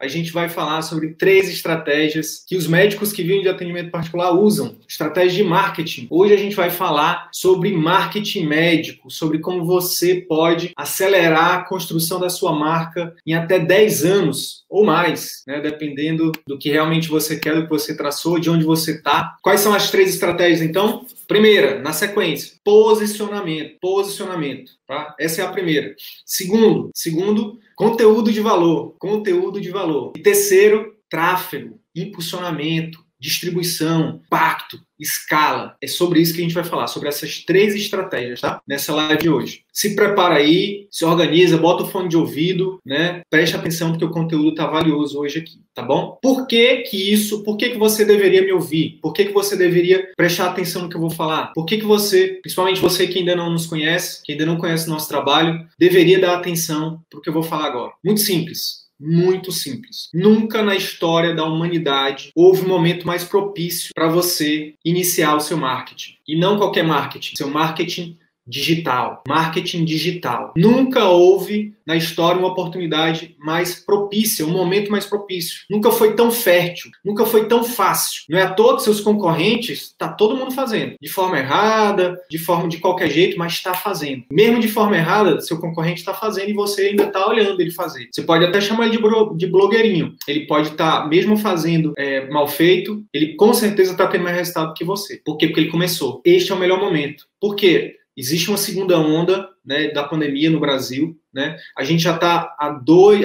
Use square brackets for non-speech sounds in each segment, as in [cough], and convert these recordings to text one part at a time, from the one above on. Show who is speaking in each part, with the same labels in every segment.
Speaker 1: a gente vai falar sobre três estratégias que os médicos que vivem de atendimento particular usam, estratégias de marketing. Hoje a gente vai falar sobre marketing médico, sobre como você pode acelerar a construção da sua marca em até 10 anos ou mais, né, dependendo do que realmente você quer, do que você traçou, de onde você está. Quais são as três estratégias, então? Primeira, na sequência, posicionamento, posicionamento, tá? Essa é a primeira. Segundo, segundo, conteúdo de valor, conteúdo de valor. E terceiro, tráfego, impulsionamento, distribuição, pacto, escala. É sobre isso que a gente vai falar, sobre essas três estratégias, tá? Nessa live de hoje. Se prepara aí, se organiza, bota o fone de ouvido, né? Preste atenção porque o conteúdo tá valioso hoje aqui, tá bom? Por que que isso, por que que você deveria me ouvir? Por que que você deveria prestar atenção no que eu vou falar? Por que que você, principalmente você que ainda não nos conhece, que ainda não conhece o nosso trabalho, deveria dar atenção pro que eu vou falar agora? Muito simples muito simples. Nunca na história da humanidade houve um momento mais propício para você iniciar o seu marketing. E não qualquer marketing, seu marketing digital, marketing digital. Nunca houve na história uma oportunidade mais propícia, um momento mais propício. Nunca foi tão fértil, nunca foi tão fácil. Não é a todos seus concorrentes, está todo mundo fazendo, de forma errada, de forma de qualquer jeito, mas está fazendo. Mesmo de forma errada, seu concorrente está fazendo e você ainda está olhando ele fazer. Você pode até chamar ele de, blogueirinho. Ele pode estar, tá, mesmo fazendo é, mal feito, ele com certeza está tendo mais resultado que você. Por quê? Porque ele começou. Este é o melhor momento. Por quê? Existe uma segunda onda né, da pandemia no Brasil. Né? A gente já está há dois,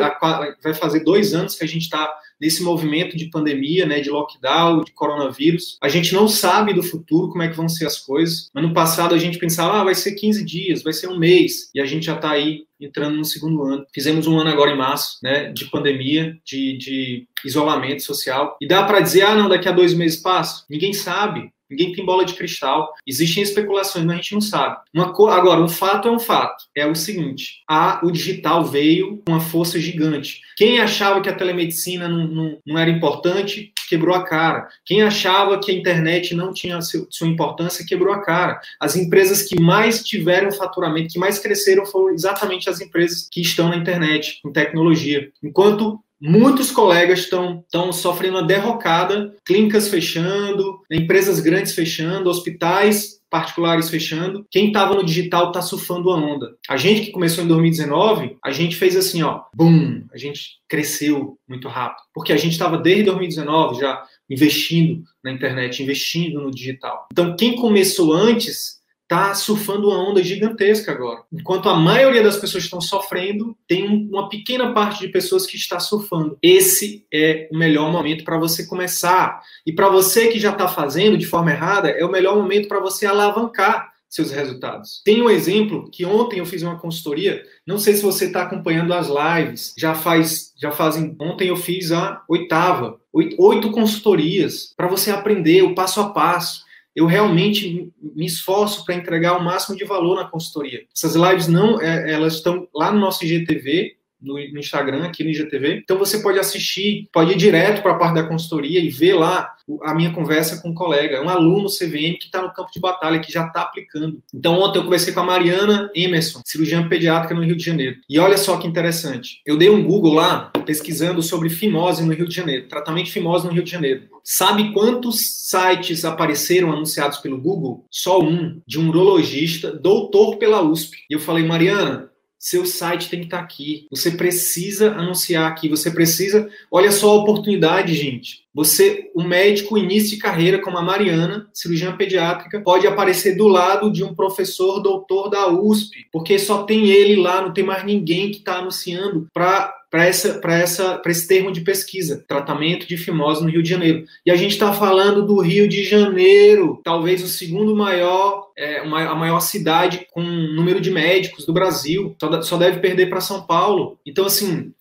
Speaker 1: vai fazer dois anos que a gente está nesse movimento de pandemia, né, de lockdown, de coronavírus. A gente não sabe do futuro como é que vão ser as coisas. Ano passado a gente pensava, ah, vai ser 15 dias, vai ser um mês, e a gente já está aí entrando no segundo ano. Fizemos um ano agora em março, né, de pandemia, de, de isolamento social. E dá para dizer, ah, não, daqui a dois meses passa? Ninguém sabe. Ninguém tem bola de cristal. Existem especulações, mas a gente não sabe. Co... Agora, um fato é um fato. É o seguinte: a, o digital veio com uma força gigante. Quem achava que a telemedicina não, não, não era importante, quebrou a cara. Quem achava que a internet não tinha seu, sua importância, quebrou a cara. As empresas que mais tiveram faturamento, que mais cresceram, foram exatamente as empresas que estão na internet, com tecnologia. Enquanto Muitos colegas estão sofrendo uma derrocada, clínicas fechando, empresas grandes fechando, hospitais particulares fechando. Quem estava no digital está surfando a onda. A gente que começou em 2019, a gente fez assim, ó, boom, a gente cresceu muito rápido, porque a gente estava desde 2019 já investindo na internet, investindo no digital. Então, quem começou antes está surfando uma onda gigantesca agora. Enquanto a maioria das pessoas estão sofrendo, tem uma pequena parte de pessoas que está surfando. Esse é o melhor momento para você começar. E para você que já está fazendo de forma errada, é o melhor momento para você alavancar seus resultados. Tem um exemplo que ontem eu fiz uma consultoria, não sei se você está acompanhando as lives, já faz, já fazem, ontem eu fiz a oitava, oito, oito consultorias para você aprender o passo a passo eu realmente me esforço para entregar o máximo de valor na consultoria. Essas lives não, é, elas estão lá no nosso IGTV, no, Instagram, aqui no IGTV. Então você pode assistir, pode ir direto para a parte da consultoria e ver lá a minha conversa com um colega, um aluno CVM que está no campo de batalha, que já está aplicando. Então ontem eu conversei com a Mariana Emerson, cirurgiã pediátrica no Rio de Janeiro. E olha só que interessante. Eu dei um Google lá, pesquisando sobre fimose no Rio de Janeiro, tratamento de fimose no Rio de Janeiro. Sabe quantos sites apareceram anunciados pelo Google? Só um, de um urologista, doutor pela USP. E eu falei, Mariana, seu site tem que estar aqui. Você precisa anunciar aqui. Você precisa. Olha só a oportunidade, gente. Você, o médico início de carreira, como a Mariana, cirurgiã pediátrica, pode aparecer do lado de um professor doutor da USP, porque só tem ele lá, não tem mais ninguém que está anunciando para para essa, essa, esse termo de pesquisa, tratamento de fimose no Rio de Janeiro. E a gente está falando do Rio de Janeiro, talvez o segundo maior, é, uma, a maior cidade com número de médicos do Brasil. Só, só deve perder para São Paulo. Então, assim,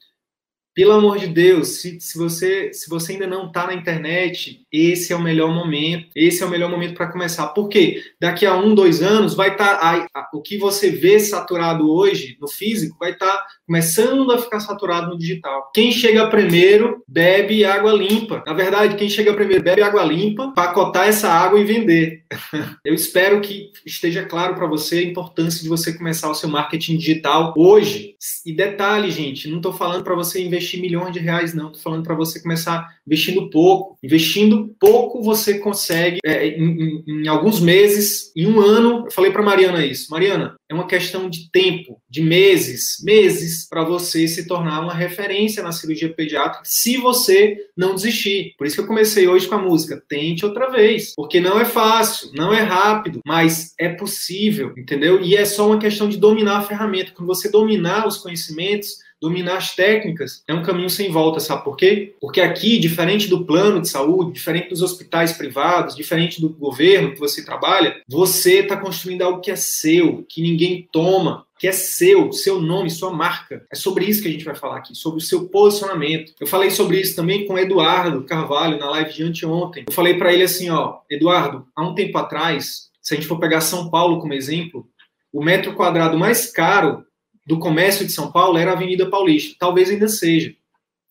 Speaker 1: pelo amor de Deus, se, se, você, se você ainda não está na internet, esse é o melhor momento. Esse é o melhor momento para começar. Por quê? Daqui a um, dois anos, vai estar. Tá, o que você vê saturado hoje no físico vai estar tá começando a ficar saturado no digital. Quem chega primeiro bebe água limpa. Na verdade, quem chega primeiro bebe água limpa, pacotar essa água e vender. [laughs] Eu espero que esteja claro para você a importância de você começar o seu marketing digital hoje. E detalhe, gente, não estou falando para você investir milhões de reais, não. Estou falando para você começar investindo pouco. Investindo pouco, você consegue, é, em, em, em alguns meses, em um ano. Eu falei para Mariana isso. Mariana, é uma questão de tempo, de meses, meses, para você se tornar uma referência na cirurgia pediátrica, se você não desistir. Por isso que eu comecei hoje com a música. Tente outra vez. Porque não é fácil, não é rápido, mas é possível, entendeu? E é só uma questão de dominar a ferramenta. Quando você dominar os conhecimentos, dominar as técnicas é um caminho sem volta, sabe por quê? Porque aqui, diferente do plano de saúde, diferente dos hospitais privados, diferente do governo que você trabalha, você está construindo algo que é seu, que ninguém toma, que é seu, seu nome, sua marca. É sobre isso que a gente vai falar aqui, sobre o seu posicionamento. Eu falei sobre isso também com o Eduardo Carvalho na live de anteontem. Eu falei para ele assim, ó, Eduardo, há um tempo atrás, se a gente for pegar São Paulo como exemplo, o metro quadrado mais caro do comércio de São Paulo era a Avenida Paulista. Talvez ainda seja.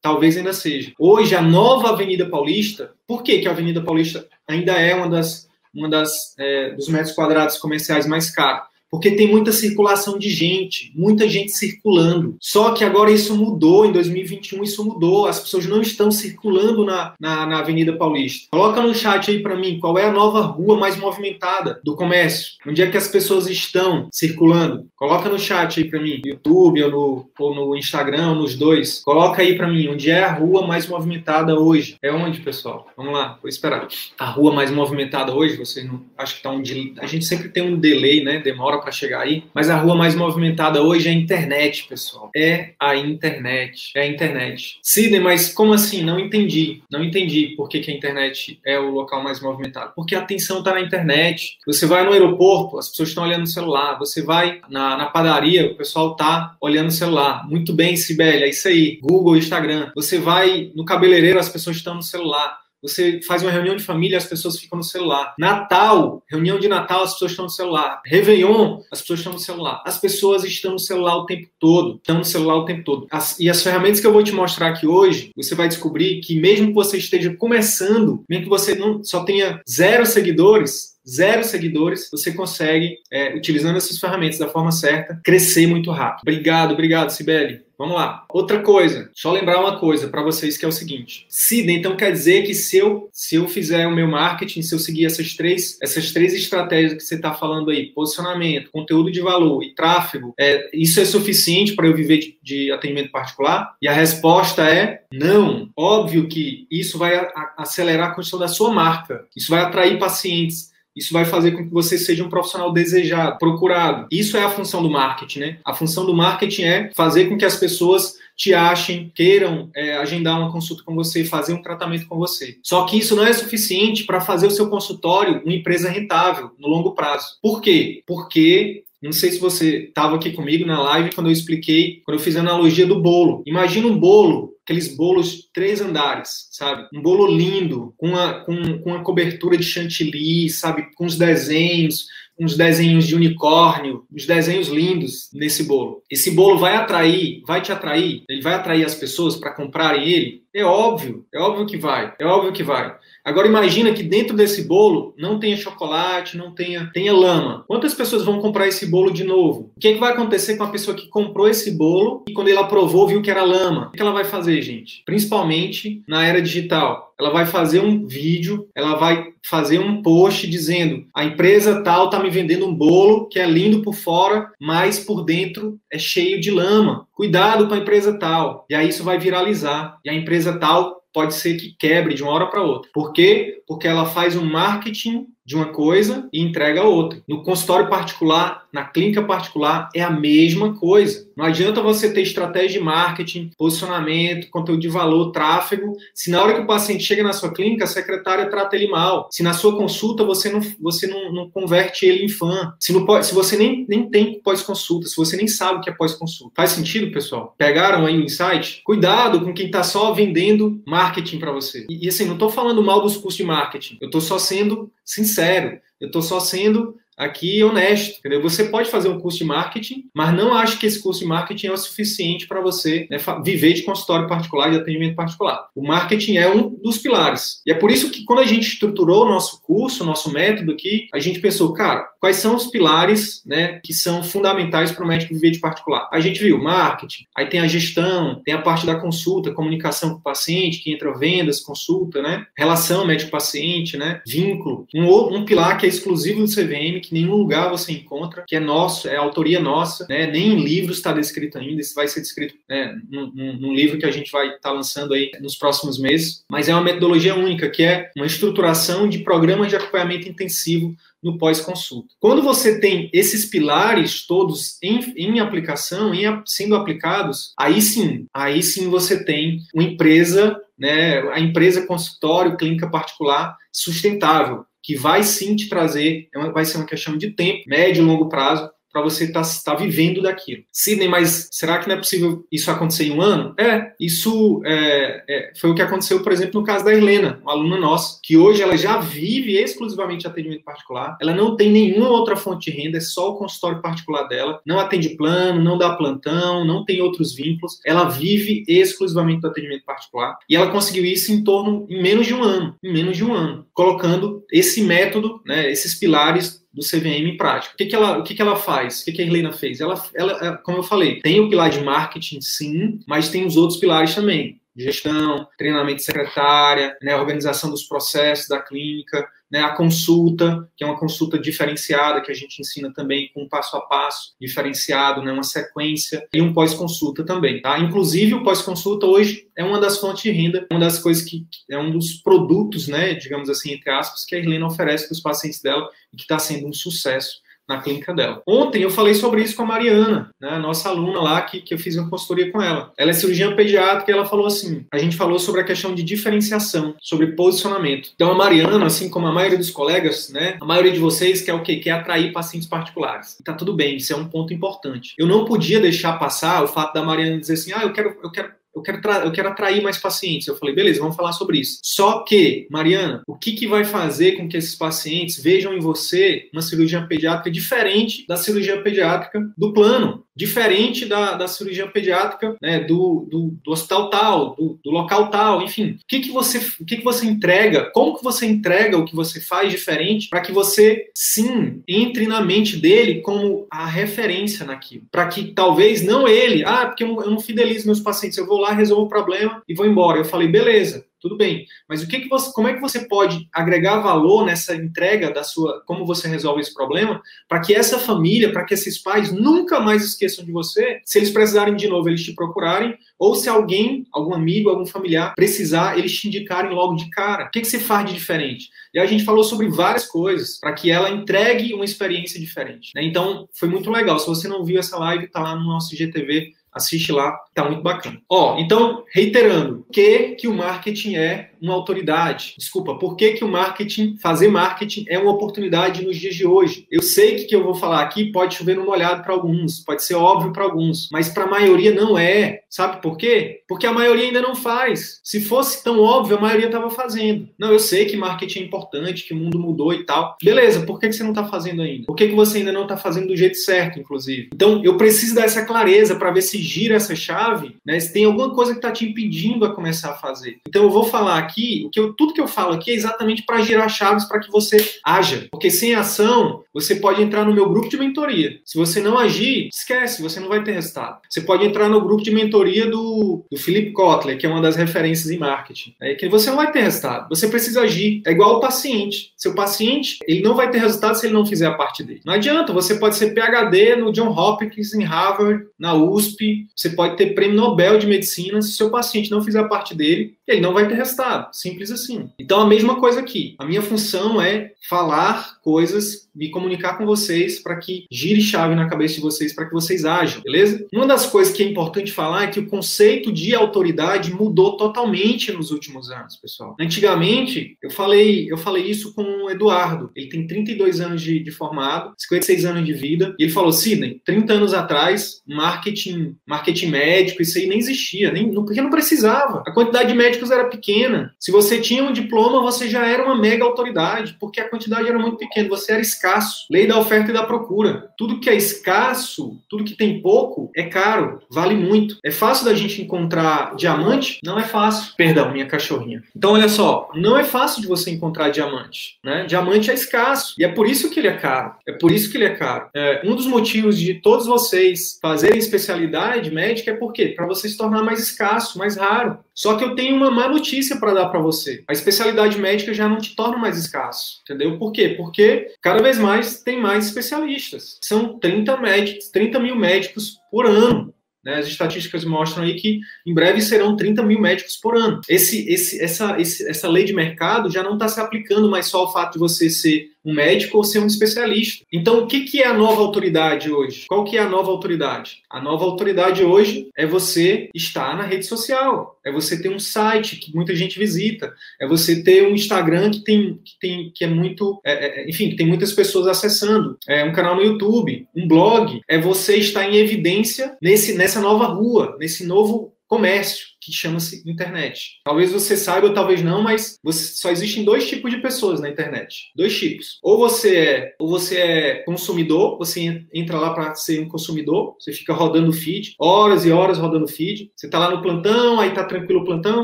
Speaker 1: Talvez ainda seja. Hoje, a nova Avenida Paulista, por que, que a Avenida Paulista ainda é uma das, uma das é, dos metros quadrados comerciais mais caros? Porque tem muita circulação de gente, muita gente circulando. Só que agora isso mudou, em 2021 isso mudou, as pessoas não estão circulando na, na, na Avenida Paulista. Coloca no chat aí para mim qual é a nova rua mais movimentada do comércio, onde é que as pessoas estão circulando. Coloca no chat aí para mim, no YouTube ou no, ou no Instagram, ou nos dois. Coloca aí para mim, onde é a rua mais movimentada hoje. É onde, pessoal? Vamos lá, vou esperar. A rua mais movimentada hoje, vocês não. Acho que tá um. A gente sempre tem um delay, né? Demora para chegar aí. Mas a rua mais movimentada hoje é a internet, pessoal. É a internet. É a internet. Sidney, mas como assim? Não entendi. Não entendi por que, que a internet é o local mais movimentado. Porque a atenção está na internet. Você vai no aeroporto, as pessoas estão olhando no celular. Você vai na, na padaria, o pessoal está olhando no celular. Muito bem, Sibeli, é isso aí. Google, Instagram. Você vai no cabeleireiro, as pessoas estão no celular. Você faz uma reunião de família, as pessoas ficam no celular. Natal, reunião de Natal, as pessoas estão no celular. Réveillon, as pessoas estão no celular. As pessoas estão no celular o tempo todo. Estão no celular o tempo todo. As, e as ferramentas que eu vou te mostrar aqui hoje, você vai descobrir que mesmo que você esteja começando, mesmo que você não só tenha zero seguidores, zero seguidores, você consegue, é, utilizando essas ferramentas da forma certa, crescer muito rápido. Obrigado, obrigado, Sibeli. Vamos lá. Outra coisa, só lembrar uma coisa para vocês que é o seguinte: SIDA, então quer dizer que se eu, se eu fizer o meu marketing, se eu seguir essas três, essas três estratégias que você está falando aí, posicionamento, conteúdo de valor e tráfego, é, isso é suficiente para eu viver de, de, atendimento particular? E a resposta é não. Óbvio que isso vai a, a, acelerar a construção da sua marca, isso vai atrair pacientes, isso vai fazer com que você seja um profissional desejado, procurado. Isso é a função do marketing, né? A função do marketing é fazer com que as pessoas te achem, queiram é, agendar uma consulta com você, fazer um tratamento com você. Só que isso não é suficiente para fazer o seu consultório uma empresa rentável no longo prazo. Por quê? Porque não sei se você estava aqui comigo na live quando eu expliquei, quando eu fiz a analogia do bolo. Imagina um bolo aqueles bolos três andares, sabe? Um bolo lindo, com uma, com, com uma cobertura de chantilly, sabe? Com os desenhos, uns desenhos de unicórnio, uns desenhos lindos nesse bolo. Esse bolo vai atrair, vai te atrair, ele vai atrair as pessoas para comprarem ele? É óbvio, é óbvio que vai, é óbvio que vai. Agora imagina que dentro desse bolo não tenha chocolate, não tenha, tenha lama. Quantas pessoas vão comprar esse bolo de novo? O que, é que vai acontecer com a pessoa que comprou esse bolo e quando ela provou viu que era lama? O que ela vai fazer, gente? Principalmente na era digital. Ela vai fazer um vídeo, ela vai fazer um post dizendo: a empresa tal está me vendendo um bolo que é lindo por fora, mas por dentro é cheio de lama. Cuidado com a empresa tal. E aí isso vai viralizar. E a empresa tal pode ser que quebre de uma hora para outra. Por quê? Porque ela faz um marketing de uma coisa e entrega outra. No consultório particular, na clínica particular, é a mesma coisa. Não adianta você ter estratégia de marketing, posicionamento, conteúdo de valor, tráfego, se na hora que o paciente chega na sua clínica, a secretária trata ele mal. Se na sua consulta você não, você não, não converte ele em fã. Se, não, se você nem, nem tem pós-consulta, se você nem sabe o que é pós-consulta. Faz sentido, pessoal? Pegaram aí o insight? Cuidado com quem está só vendendo marketing para você. E, e assim, não estou falando mal dos cursos de marketing. Eu estou só sendo sincero. Eu estou só sendo aqui honesto, entendeu? Você pode fazer um curso de marketing, mas não acho que esse curso de marketing é o suficiente para você né, viver de consultório particular, de atendimento particular. O marketing é um dos pilares. E é por isso que quando a gente estruturou o nosso curso, o nosso método aqui, a gente pensou, cara, quais são os pilares né, que são fundamentais para o médico viver de particular? A gente viu marketing, aí tem a gestão, tem a parte da consulta, comunicação com o paciente, que entra vendas, consulta, né? Relação médico-paciente, né? Vínculo. Um, um pilar que é exclusivo do CVM, que nenhum lugar você encontra, que é nosso, é autoria nossa, né? nem em livros está descrito ainda, isso vai ser descrito né, num, num, livro que a gente vai estar tá lançando aí nos próximos meses, mas é uma metodologia única, que é uma estruturação de programas de acompanhamento intensivo no pós-consulta. Quando você tem esses pilares todos em, em aplicação, em, sendo aplicados, aí sim, aí sim você tem uma empresa, né, a empresa consultório, clínica particular sustentável, que vai sim te trazer, é vai ser uma questão de tempo, médio e longo prazo, para você estar tá, tá vivendo daquilo. Sidney, mas será que não é possível isso acontecer em um ano? É, isso é, é, foi o que aconteceu, por exemplo, no caso da Helena, uma aluna nossa, que hoje ela já vive exclusivamente atendimento particular, ela não tem nenhuma outra fonte de renda, é só o consultório particular dela, não atende plano, não dá plantão, não tem outros vínculos, ela vive exclusivamente do atendimento particular e ela conseguiu isso em torno, em menos de um ano, em menos de um ano, colocando esse método, né, esses pilares do CVM em prática. O que, que, ela, o que, que ela faz? O que, que a Helena fez? Ela, ela, é, como eu falei, tem o pilar de marketing, sim, mas tem os outros pilares também. Gestão, treinamento de secretária, né, organização dos processos da clínica, né, a consulta, que é uma consulta diferenciada, que a gente ensina também com um passo a passo diferenciado, né, uma sequência, e um pós-consulta também. Tá? Inclusive, o pós-consulta hoje é uma das fontes de renda, uma das coisas que é um dos produtos, né, digamos assim, entre aspas, que a Irlena oferece para os pacientes dela e que está sendo um sucesso na clínica dela. Ontem eu falei sobre isso com a Mariana, né, nossa aluna lá, que, que eu fiz uma consultoria com ela. Ela é cirurgiã pediátrica e ela falou assim: a gente falou sobre a questão de diferenciação, sobre posicionamento. Então a Mariana, assim como a maioria dos colegas, né, a maioria de vocês quer o quê? Quer atrair pacientes particulares. E tá tudo bem, isso é um ponto importante. Eu não podia deixar passar o fato da Mariana dizer assim: ah, eu quero, eu quero eu quero, eu quero atrair mais pacientes. Eu falei, beleza, vamos falar sobre isso. Só que, Mariana, o que, que vai fazer com que esses pacientes vejam em você uma cirurgia pediátrica diferente da cirurgia pediátrica do plano? Diferente da, da cirurgia pediátrica, né, do, do, do hospital tal, do, do, local tal, enfim. O que, que, você, o que, que você entrega? Como que você entrega o que você faz diferente para que você, sim, entre na mente dele como a referência naquilo? Para que talvez não ele, ah, porque eu não fidelizo meus pacientes, eu vou lá, resolvo o problema e vou embora. Eu falei, beleza, tudo bem. Mas o que, que você, como é que você pode agregar valor nessa entrega da sua, como você resolve esse problema, para que essa família, para que esses pais nunca mais esqueçam de você, se eles precisarem de novo, eles te procurarem, ou se alguém, algum amigo, algum familiar precisar, eles te indicarem logo de cara. O que, que você faz de diferente? E a gente falou sobre várias coisas para que ela entregue uma experiência diferente. Né? Então, foi muito legal. Se você não viu essa live, tá lá no nosso IGTV assiste lá, tá muito bacana. Ó, então, reiterando, que que o marketing é uma autoridade. Desculpa, por que, que o marketing, fazer marketing é uma oportunidade nos dias de hoje? Eu sei que o que eu vou falar aqui pode chover no molhado para alguns, pode ser óbvio para alguns, mas para a maioria não é. Sabe por quê? Porque a maioria ainda não faz. Se fosse tão óbvio, a maioria estava fazendo. Não, eu sei que marketing é importante, que o mundo mudou e tal. Beleza, por que, que você não está fazendo ainda? Por que, que você ainda não está fazendo do jeito certo, inclusive? Então, eu preciso dar essa clareza para ver se gira essa chave, né? Se tem alguma coisa que está te impedindo a começar a fazer. Então, eu vou falar aqui, o que eu, tudo que eu falo aqui é exatamente para girar chaves para que você haja. Porque sem ação, você pode entrar no meu grupo de mentoria. Se você não agir, esquece, você não vai ter resultado. Você pode entrar no grupo de mentoria do, do Philip Kotler, que é uma das referências em marketing. É que você não vai ter resultado. Você precisa agir. É igual o paciente. Seu paciente, ele não vai ter resultado se ele não fizer a parte dele. Não adianta, você pode ser PhD no John Hopkins, em Harvard, na USP, você pode ter prêmio Nobel de Medicina se seu paciente não fizer parte dele, ele não vai ter resultado. Simples assim. Então, a mesma coisa aqui. A minha função é falar coisas, me comunicar com vocês para que gire chave na cabeça de vocês, para que vocês ajam, beleza? Uma das coisas que é importante falar é que o conceito de autoridade mudou totalmente nos últimos anos, pessoal. Antigamente, eu falei, eu falei isso com o Eduardo. Ele tem 32 anos de, de formado, 56 anos de vida, e ele falou: Sidney, 30 anos atrás, marketing, marketing médico, isso aí nem existia, nem, porque não precisava. A quantidade de médicos era pequena. Se você tinha um diploma, você já era uma mega autoridade, porque a quantidade era muito pequena, você era escasso. Lei da oferta e da procura. Tudo que é escasso, tudo que tem pouco, é caro, vale muito. É fácil da gente encontrar diamante? Não é fácil. Perdão, minha cachorrinha. Então, olha só, não é fácil de você encontrar diamante. Né? Diamante é escasso. E é por isso que ele é caro. É por isso que ele é caro. É, um dos motivos de todos vocês fazerem especialidade médica é por quê? Para você se tornar mais escasso, mais raro. Só que eu tenho uma má notícia para dar para você. A especialidade médica já não te torna mais escasso, entendeu? Por quê? Porque cada vez mais tem mais especialistas. São 30 médicos, 30 mil médicos por ano. Né? As estatísticas mostram aí que em breve serão 30 mil médicos por ano. Esse, esse, essa, esse, essa lei de mercado já não está se aplicando mais só ao fato de você ser um médico ou ser um especialista. Então, o que, que é a nova autoridade hoje? Qual que é a nova autoridade? A nova autoridade hoje é você estar na rede social, é você ter um site que muita gente visita, é você ter um Instagram que tem que, tem, que é muito, é, é, enfim, que tem muitas pessoas acessando, é um canal no YouTube, um blog, é você estar em evidência nesse, nessa nova rua, nesse novo comércio que chama-se internet. Talvez você saiba, ou talvez não, mas você, só existem dois tipos de pessoas na internet. Dois tipos. Ou você é, ou você é consumidor, você entra lá para ser um consumidor, você fica rodando feed, horas e horas rodando feed. Você está lá no plantão, aí tá tranquilo o plantão,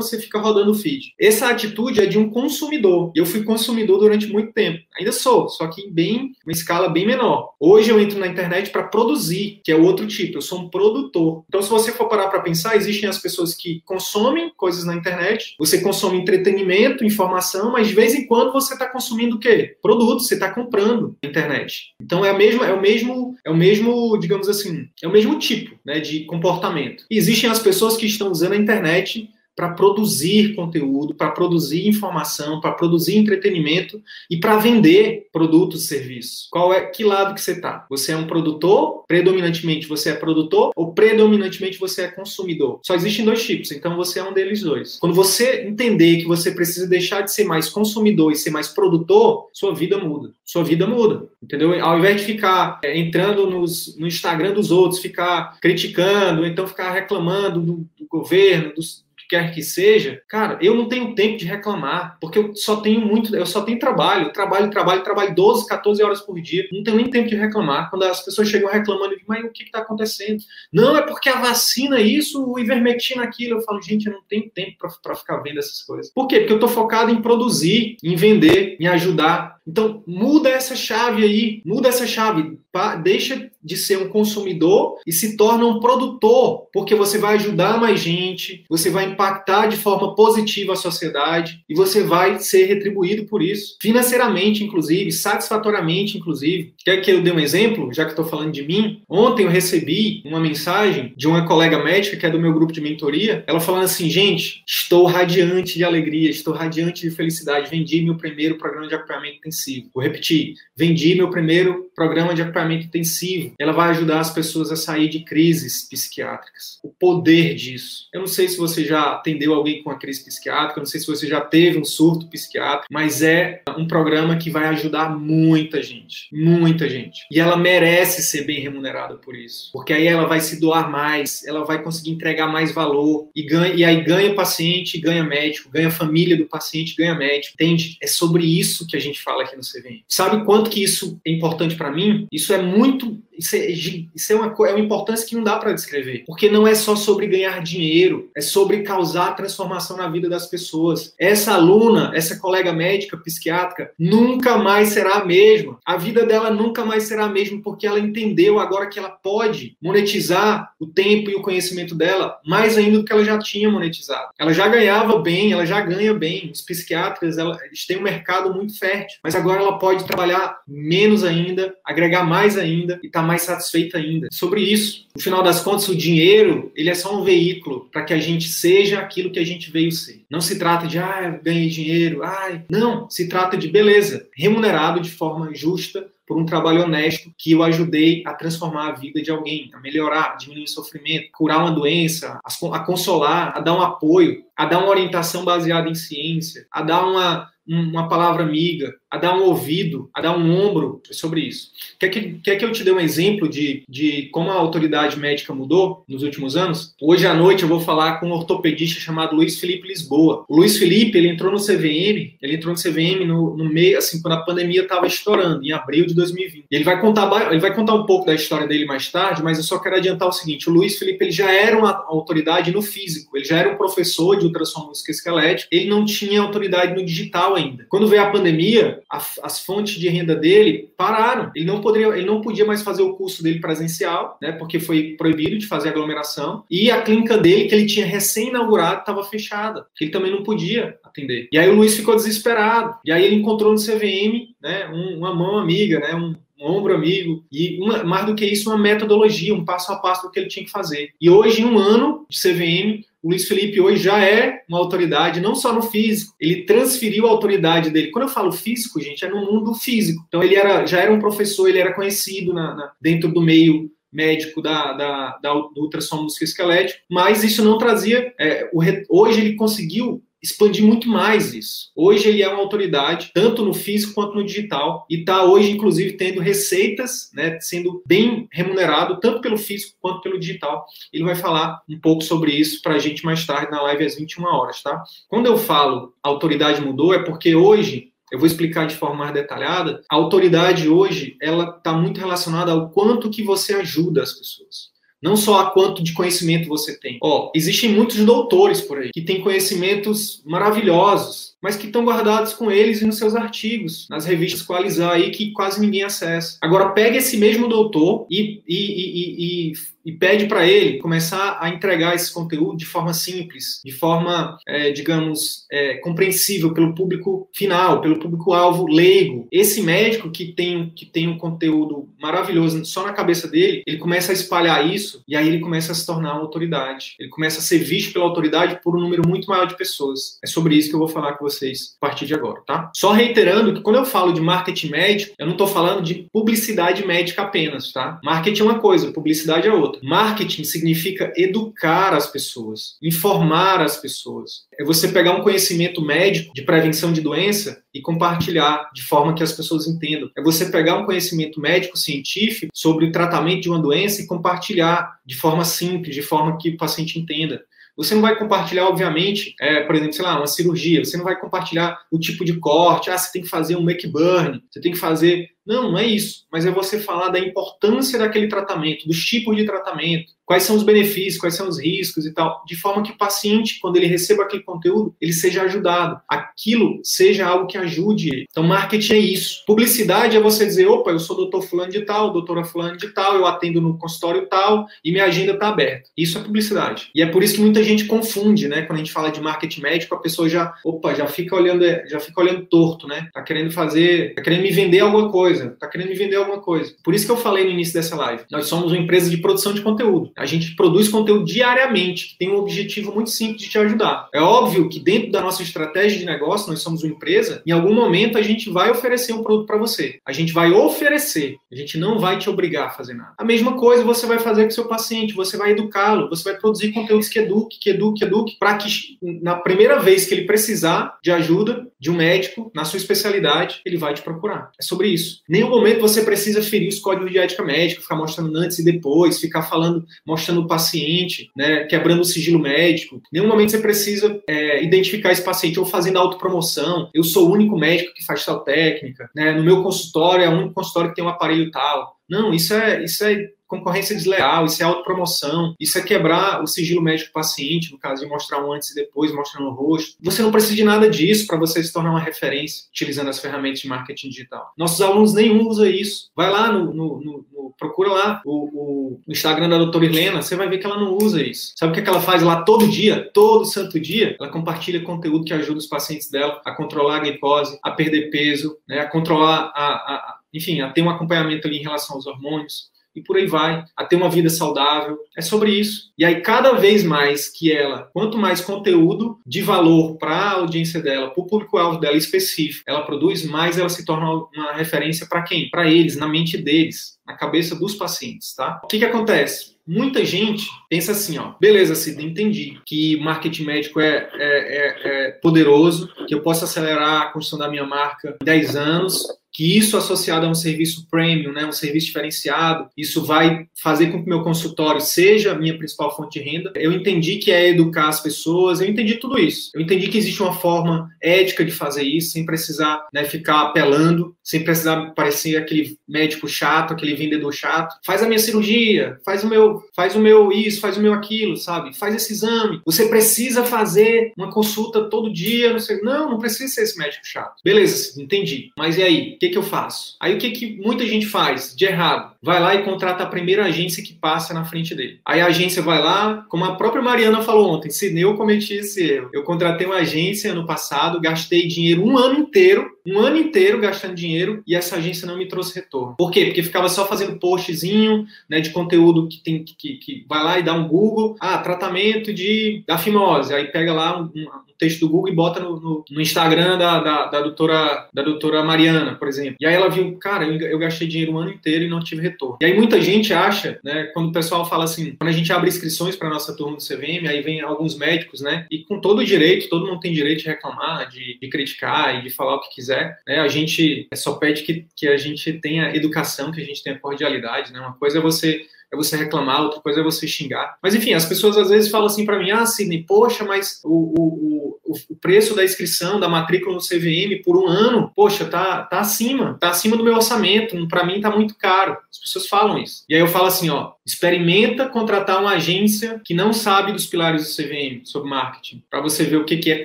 Speaker 1: você fica rodando feed. Essa atitude é de um consumidor. Eu fui consumidor durante muito tempo. Ainda sou, só que em bem uma escala bem menor. Hoje eu entro na internet para produzir, que é outro tipo. Eu sou um produtor. Então, se você for parar para pensar, existem as pessoas que consome coisas na internet, você consome entretenimento, informação, mas de vez em quando você está consumindo o quê? Produtos, você está comprando na internet. Então é, a mesma, é o mesmo, é o mesmo, digamos assim, é o mesmo tipo né, de comportamento. E existem as pessoas que estão usando a internet para produzir conteúdo, para produzir informação, para produzir entretenimento e para vender produtos e serviços. Qual é que lado que você está? Você é um produtor? Predominantemente você é produtor ou predominantemente você é consumidor? Só existem dois tipos, então você é um deles dois. Quando você entender que você precisa deixar de ser mais consumidor e ser mais produtor, sua vida muda. Sua vida muda, entendeu? Ao invés de ficar é, entrando nos, no Instagram dos outros, ficar criticando, então ficar reclamando do, do governo, dos quer que seja, cara, eu não tenho tempo de reclamar, porque eu só tenho muito, eu só tenho trabalho, trabalho, trabalho, trabalho 12, 14 horas por dia, não tenho nem tempo de reclamar. Quando as pessoas chegam reclamando, eu digo, mas o que está acontecendo? Não, é porque a vacina isso, o ivermectina aquilo. Eu falo, gente, eu não tenho tempo para ficar vendo essas coisas. Por quê? Porque eu estou focado em produzir, em vender, em ajudar. Então, muda essa chave aí, muda essa chave, deixa de ser um consumidor e se torna um produtor, porque você vai ajudar mais gente, você vai impactar de forma positiva a sociedade e você vai ser retribuído por isso, financeiramente, inclusive, satisfatoriamente, inclusive. Quer que eu dê um exemplo, já que estou falando de mim? Ontem eu recebi uma mensagem de uma colega médica que é do meu grupo de mentoria, ela falando assim: gente, estou radiante de alegria, estou radiante de felicidade, vendi meu primeiro programa de acompanhamento intensivo. Vou repetir: vendi meu primeiro programa de acompanhamento intensivo. Ela vai ajudar as pessoas a sair de crises psiquiátricas. O poder disso. Eu não sei se você já atendeu alguém com uma crise psiquiátrica, eu não sei se você já teve um surto psiquiátrico, mas é um programa que vai ajudar muita gente. Muita gente. E ela merece ser bem remunerada por isso. Porque aí ela vai se doar mais, ela vai conseguir entregar mais valor e, ganha, e aí ganha o paciente, ganha médico, ganha a família do paciente, ganha médico. Entende? É sobre isso que a gente fala aqui no CVM. Sabe quanto que isso é importante para mim? Isso é muito isso é, isso é, uma, é uma importância que não dá para descrever. Porque não é só sobre ganhar dinheiro, é sobre causar transformação na vida das pessoas. Essa aluna, essa colega médica, psiquiátrica, nunca mais será a mesma. A vida dela nunca mais será a mesma porque ela entendeu agora que ela pode monetizar o tempo e o conhecimento dela mais ainda do que ela já tinha monetizado. Ela já ganhava bem, ela já ganha bem. Os psiquiatras, ela, eles têm um mercado muito fértil, mas agora ela pode trabalhar menos ainda, agregar mais ainda e tá mais satisfeita ainda. Sobre isso, no final das contas, o dinheiro ele é só um veículo para que a gente seja aquilo que a gente veio ser. Não se trata de ah, ganhei dinheiro, ai, não, se trata de beleza, remunerado de forma justa por um trabalho honesto que eu ajudei a transformar a vida de alguém, a melhorar, a diminuir o sofrimento, curar uma doença, a consolar, a dar um apoio, a dar uma orientação baseada em ciência, a dar uma, uma palavra amiga, a dar um ouvido, a dar um ombro sobre isso. Quer que, quer que eu te dê um exemplo de, de como a autoridade médica mudou nos últimos anos? Hoje à noite eu vou falar com um ortopedista chamado Luiz Felipe Lisboa. O Luiz Felipe, ele entrou no CVM, ele entrou no CVM no, no meio, assim, quando a pandemia estava estourando, em abril de 2020. Ele vai, contar, ele vai contar um pouco da história dele mais tarde, mas eu só quero adiantar o seguinte, o Luiz Felipe, ele já era uma autoridade no físico, ele já era um professor de ultrassom música esquelética, ele não tinha autoridade no digital ainda. Quando veio a pandemia, a, as fontes de renda dele pararam. Ele não poderia, ele não podia mais fazer o curso dele presencial, né? Porque foi proibido de fazer aglomeração. E a clínica dele, que ele tinha recém-inaugurado, estava fechada. Que ele também não podia atender. E aí o Luiz ficou desesperado. E aí ele encontrou no CVM, né? Um, uma mão amiga, né? Um, um ombro amigo, e uma, mais do que isso, uma metodologia, um passo a passo do que ele tinha que fazer. E hoje, em um ano de CVM, o Luiz Felipe hoje já é uma autoridade, não só no físico, ele transferiu a autoridade dele. Quando eu falo físico, gente, é no mundo físico. Então ele era, já era um professor, ele era conhecido na, na, dentro do meio médico da, da, da do ultrassom musculoesquelético, mas isso não trazia. É, o, hoje ele conseguiu expandir muito mais isso. Hoje ele é uma autoridade, tanto no físico quanto no digital, e está hoje, inclusive, tendo receitas, né, sendo bem remunerado, tanto pelo físico quanto pelo digital. Ele vai falar um pouco sobre isso para a gente mais tarde na live às 21 horas, tá? Quando eu falo autoridade mudou, é porque hoje eu vou explicar de forma mais detalhada. A autoridade hoje, ela está muito relacionada ao quanto que você ajuda as pessoas. Não só a quanto de conhecimento você tem. Ó, existem muitos doutores por aí que têm conhecimentos maravilhosos, mas que estão guardados com eles e nos seus artigos, nas revistas Qualizar aí que quase ninguém acessa. Agora pega esse mesmo doutor e, e, e, e e pede para ele começar a entregar esse conteúdo de forma simples, de forma, é, digamos, é, compreensível pelo público final, pelo público-alvo leigo. Esse médico que tem, que tem um conteúdo maravilhoso só na cabeça dele, ele começa a espalhar isso e aí ele começa a se tornar uma autoridade. Ele começa a ser visto pela autoridade por um número muito maior de pessoas. É sobre isso que eu vou falar com vocês a partir de agora, tá? Só reiterando que quando eu falo de marketing médico, eu não estou falando de publicidade médica apenas, tá? Marketing é uma coisa, publicidade é outra. Marketing significa educar as pessoas, informar as pessoas. É você pegar um conhecimento médico de prevenção de doença e compartilhar de forma que as pessoas entendam. É você pegar um conhecimento médico científico sobre o tratamento de uma doença e compartilhar de forma simples, de forma que o paciente entenda. Você não vai compartilhar, obviamente, é, por exemplo, sei lá, uma cirurgia. Você não vai compartilhar o tipo de corte. Ah, você tem que fazer um make burn. Você tem que fazer não, não é isso. Mas é você falar da importância daquele tratamento, dos tipos de tratamento, quais são os benefícios, quais são os riscos e tal, de forma que o paciente, quando ele receba aquele conteúdo, ele seja ajudado. Aquilo seja algo que ajude ele. Então, marketing é isso. Publicidade é você dizer, opa, eu sou doutor fulano de tal, doutora fulano de tal, eu atendo no consultório tal e minha agenda está aberta. Isso é publicidade. E é por isso que muita gente confunde, né? Quando a gente fala de marketing médico, a pessoa já, opa, já fica olhando, já fica olhando torto, né? Tá querendo fazer, tá querendo me vender alguma coisa coisa, está querendo me vender alguma coisa. Por isso que eu falei no início dessa live. Nós somos uma empresa de produção de conteúdo. A gente produz conteúdo diariamente, que tem um objetivo muito simples de te ajudar. É óbvio que dentro da nossa estratégia de negócio, nós somos uma empresa, em algum momento a gente vai oferecer um produto para você. A gente vai oferecer, a gente não vai te obrigar a fazer nada. A mesma coisa você vai fazer com seu paciente, você vai educá-lo, você vai produzir conteúdos que eduque, que eduque, que eduque, para que na primeira vez que ele precisar de ajuda de um médico na sua especialidade, ele vai te procurar. É sobre isso nenhum momento você precisa ferir os códigos de ética médica, ficar mostrando antes e depois, ficar falando, mostrando o paciente, né, quebrando o sigilo médico. Nenhum momento você precisa é, identificar esse paciente ou fazendo autopromoção. Eu sou o único médico que faz tal técnica, né? No meu consultório é o único consultório que tem um aparelho tal. Não, isso é, isso é concorrência desleal, isso é autopromoção, isso é quebrar o sigilo médico paciente, no caso de mostrar um antes e depois, mostrando o rosto. Você não precisa de nada disso para você se tornar uma referência utilizando as ferramentas de marketing digital. Nossos alunos nenhum usa isso. Vai lá no, no, no procura lá o, o, Instagram da doutora Helena, você vai ver que ela não usa isso. Sabe o que, é que ela faz lá todo dia, todo santo dia? Ela compartilha conteúdo que ajuda os pacientes dela a controlar a glicose, a perder peso, né, a controlar a, a enfim, a ter um acompanhamento ali em relação aos hormônios. e por aí vai, a ter uma vida saudável. É sobre isso. E aí, cada vez mais que ela, quanto mais conteúdo de valor para a audiência dela, para o público-alvo dela específico, ela produz, mais ela se torna uma referência para quem? Para eles, na mente deles, na cabeça dos pacientes, tá? O que, que acontece? Muita gente pensa assim, ó, beleza, Cid, entendi que marketing médico é, é, é, é poderoso, que eu posso acelerar a construção da minha marca em 10 anos, que isso associado a um serviço premium, né, um serviço diferenciado, isso vai fazer com que meu consultório seja a minha principal fonte de renda. Eu entendi que é educar as pessoas, eu entendi tudo isso. Eu entendi que existe uma forma ética de fazer isso, sem precisar né, ficar apelando, sem precisar parecer aquele médico chato, aquele vendedor chato. Faz a minha cirurgia, faz o meu, faz o meu isso, faz o meu aquilo, sabe? Faz esse exame. Você precisa fazer uma consulta todo dia, não sei. Não, não precisa ser esse médico chato. Beleza, entendi. Mas e aí? O que que, que eu faço? Aí o que, que muita gente faz de errado? Vai lá e contrata a primeira agência que passa na frente dele. Aí a agência vai lá, como a própria Mariana falou ontem, se eu cometi esse erro. Eu contratei uma agência ano passado, gastei dinheiro um ano inteiro, um ano inteiro gastando dinheiro e essa agência não me trouxe retorno. Por quê? Porque ficava só fazendo postzinho né, de conteúdo que tem que, que vai lá e dá um Google, ah, tratamento de da fimose. Aí pega lá um, texto do Google e bota no, no, no Instagram da, da, da, doutora, da doutora Mariana, por exemplo. E aí ela viu, cara, eu, eu gastei dinheiro um ano inteiro e não tive retorno. E aí muita gente acha, né, quando o pessoal fala assim, quando a gente abre inscrições para nossa turma do CVM, aí vem alguns médicos, né, e com todo o direito, todo mundo tem direito de reclamar, de, de criticar e de falar o que quiser, né, a gente só pede que, que a gente tenha educação, que a gente tenha cordialidade, né, uma coisa é você é você reclamar, outra coisa é você xingar. Mas enfim, as pessoas às vezes falam assim para mim: ah, Sidney, poxa, mas o, o, o, o, preço da inscrição, da matrícula no CVM por um ano, poxa, tá, tá acima, tá acima do meu orçamento, para mim tá muito caro. As pessoas falam isso. E aí eu falo assim: ó, experimenta contratar uma agência que não sabe dos pilares do CVM sobre marketing, para você ver o que, que é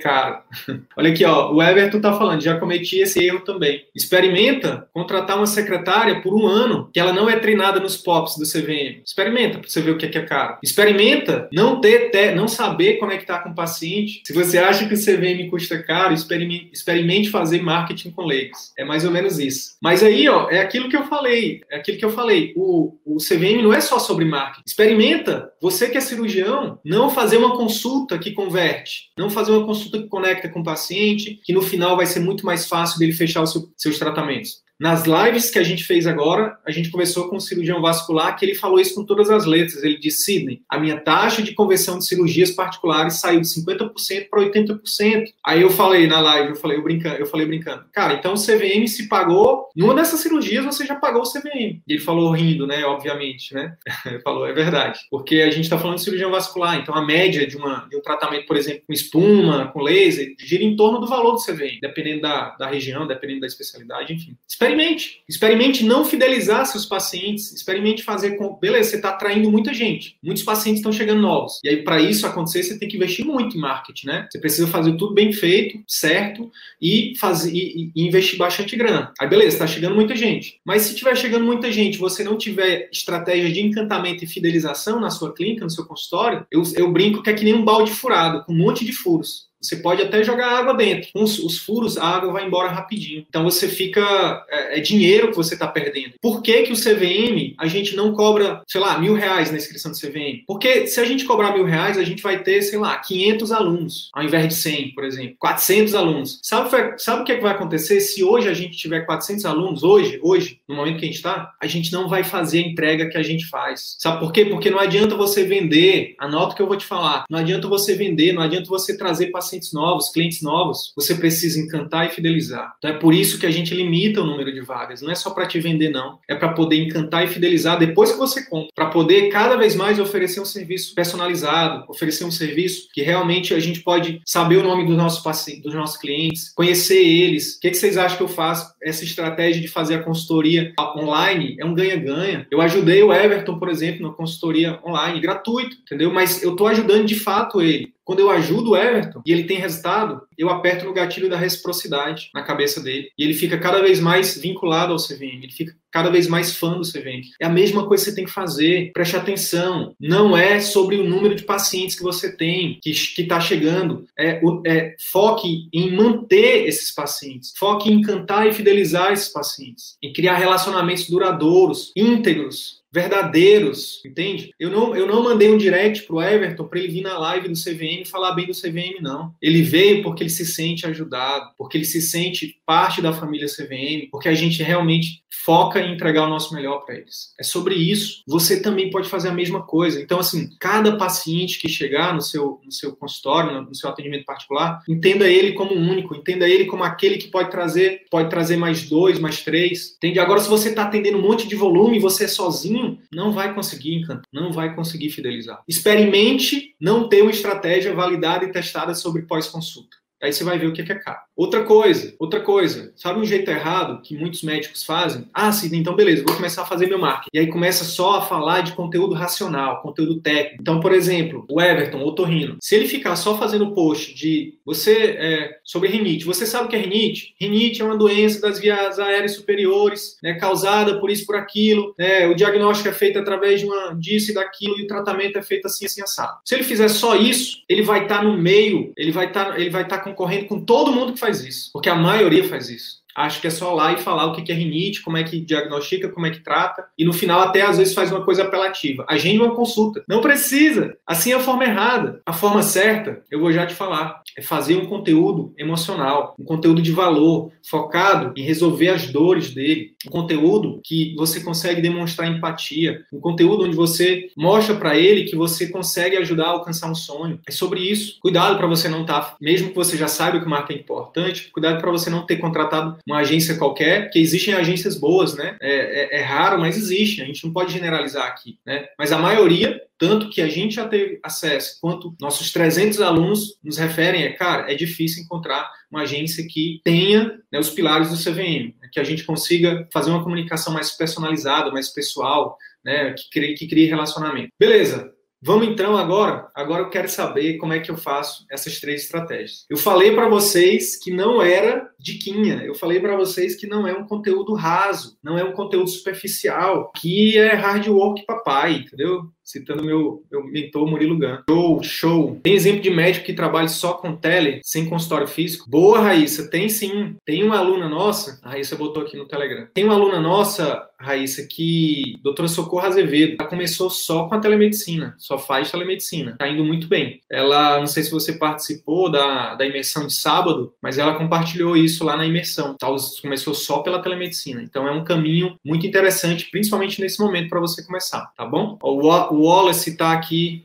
Speaker 1: caro. [laughs] Olha aqui, ó, o Everton tá falando, já cometi esse erro também. Experimenta contratar uma secretária por um ano que ela não é treinada nos POPs do CVM Experimenta para você ver o que é, que é caro. Experimenta não ter, ter, não saber conectar com o paciente. Se você acha que o CVM custa caro, experimente, experimente fazer marketing com leigos. É mais ou menos isso. Mas aí, ó, é aquilo que eu falei. É aquilo que eu falei. O, o CVM não é só sobre marketing. Experimenta, você que é cirurgião, não fazer uma consulta que converte. Não fazer uma consulta que conecta com o paciente, que no final vai ser muito mais fácil dele fechar os seu, seus tratamentos. Nas lives que a gente fez agora, a gente conversou com um cirurgião vascular que ele falou isso com todas as letras. Ele disse, Sidney, a minha taxa de conversão de cirurgias particulares saiu de 50% para 80%. Aí eu falei na live, eu falei, eu brincando, eu falei brincando, cara, então o CVM se pagou, numa dessas cirurgias você já pagou o CVM. E ele falou rindo, né, obviamente, né? Ele [laughs] falou, é verdade. Porque a gente está falando de cirurgião vascular, então a média de, uma, de um tratamento, por exemplo, com espuma, com laser, gira em torno do valor do CVM, dependendo da, da região, dependendo da especialidade, enfim. Experimente. Experimente não fidelizar seus pacientes. Experimente fazer com. Beleza, você está atraindo muita gente. Muitos pacientes estão chegando novos. E aí, para isso acontecer, você tem que investir muito em marketing, né? Você precisa fazer tudo bem feito, certo, e, fazer, e, e investir bastante grana. Aí, beleza, está chegando muita gente. Mas se tiver chegando muita gente você não tiver estratégia de encantamento e fidelização na sua clínica, no seu consultório, eu, eu brinco que é que nem um balde furado, com um monte de furos. Você pode até jogar água dentro. Com os, os furos, a água vai embora rapidinho. Então você fica. É, é dinheiro que você está perdendo. Por que, que o CVM a gente não cobra, sei lá, mil reais na inscrição do CVM? Porque se a gente cobrar mil reais, a gente vai ter, sei lá, 500 alunos, ao invés de 100, por exemplo. 400 alunos. Sabe, sabe o que, é que vai acontecer se hoje a gente tiver 400 alunos? Hoje, hoje, no momento que a gente está, a gente não vai fazer a entrega que a gente faz. Sabe por quê? Porque não adianta você vender, anota o que eu vou te falar, não adianta você vender, não adianta você trazer pacientes pacientes novos, clientes novos, você precisa encantar e fidelizar. Então é por isso que a gente limita o número de vagas. Não é só para te vender, não. É para poder encantar e fidelizar depois que você compra. Para poder cada vez mais oferecer um serviço personalizado, oferecer um serviço que realmente a gente pode saber o nome dos nossos pacientes, dos nossos clientes, conhecer eles. O que, que vocês acham que eu faço? Essa estratégia de fazer a consultoria online é um ganha-ganha. Eu ajudei o Everton, por exemplo, na consultoria online, gratuito, entendeu? Mas eu estou ajudando de fato ele. Quando eu ajudo o Everton e ele tem resultado, eu aperto no gatilho da reciprocidade na cabeça dele. E ele fica cada vez mais vinculado ao CVM, ele fica cada vez mais fã do CVM. É a mesma coisa que você tem que fazer. Preste atenção. Não é sobre o número de pacientes que você tem, que está chegando. É, é, foque em manter esses pacientes. Foque em encantar e fidelizar esses pacientes. Em criar relacionamentos duradouros, íntegros verdadeiros, entende? Eu não, eu não mandei um direct pro Everton para ele vir na live do CVM e falar bem do CVM, não. Ele veio porque ele se sente ajudado, porque ele se sente parte da família CVM, porque a gente realmente foca em entregar o nosso melhor para eles. É sobre isso. Você também pode fazer a mesma coisa. Então, assim, cada paciente que chegar no seu, no seu consultório, no seu atendimento particular, entenda ele como único, entenda ele como aquele que pode trazer, pode trazer mais dois, mais três. Entende? Agora, se você está atendendo um monte de volume você é sozinho, não vai conseguir encantar, não vai conseguir fidelizar. Experimente não ter uma estratégia validada e testada sobre pós-consulta. Aí você vai ver o que é caro. Outra coisa, outra coisa, sabe um jeito errado que muitos médicos fazem? Ah, sim, então beleza, vou começar a fazer meu marketing. E aí começa só a falar de conteúdo racional, conteúdo técnico. Então, por exemplo, o Everton, o Otorrino, se ele ficar só fazendo post de você é, sobre rinite, você sabe o que é rinite? Rinite é uma doença das vias aéreas superiores, né, causada por isso, por aquilo. Né, o diagnóstico é feito através de uma disso e daquilo e o tratamento é feito assim, assim, assado. Se ele fizer só isso, ele vai estar tá no meio, ele vai estar, tá, ele vai estar tá concorrendo com todo mundo que faz isso, porque a maioria faz isso. Acho que é só lá e falar o que é rinite, como é que diagnostica, como é que trata, e no final até às vezes faz uma coisa apelativa. Agende uma consulta. Não precisa. Assim é a forma errada. A forma certa, eu vou já te falar, é fazer um conteúdo emocional, um conteúdo de valor, focado em resolver as dores dele, um conteúdo que você consegue demonstrar empatia, um conteúdo onde você mostra para ele que você consegue ajudar a alcançar um sonho. É sobre isso. Cuidado para você não estar, tá, mesmo que você já saiba que o marketing é importante, cuidado para você não ter contratado uma agência qualquer, que existem agências boas, né? É, é, é raro, mas existe. A gente não pode generalizar aqui, né? Mas a maioria tanto que a gente já teve acesso, quanto nossos 300 alunos nos referem, é, cara, é difícil encontrar uma agência que tenha né, os pilares do CVM, né, que a gente consiga fazer uma comunicação mais personalizada, mais pessoal, né, que crie, que crie relacionamento. Beleza, Vamos então agora, agora eu quero saber como é que eu faço essas três estratégias. Eu falei para vocês que não era diquinha, eu falei para vocês que não é um conteúdo raso, não é um conteúdo superficial, que é hard work papai, entendeu? Citando meu, meu mentor Murilo Gun. Show, show. Tem exemplo de médico que trabalha só com tele, sem consultório físico? Boa, Raíssa, tem sim. Tem uma aluna nossa, a Raíssa botou aqui no Telegram. Tem uma aluna nossa, Raíssa, que, doutora Socorro Azevedo, ela começou só com a telemedicina, só faz telemedicina. Tá indo muito bem. Ela, não sei se você participou da, da imersão de sábado, mas ela compartilhou isso lá na imersão. Tá? Começou só pela telemedicina. Então é um caminho muito interessante, principalmente nesse momento para você começar, tá bom? O, o Wallace está aqui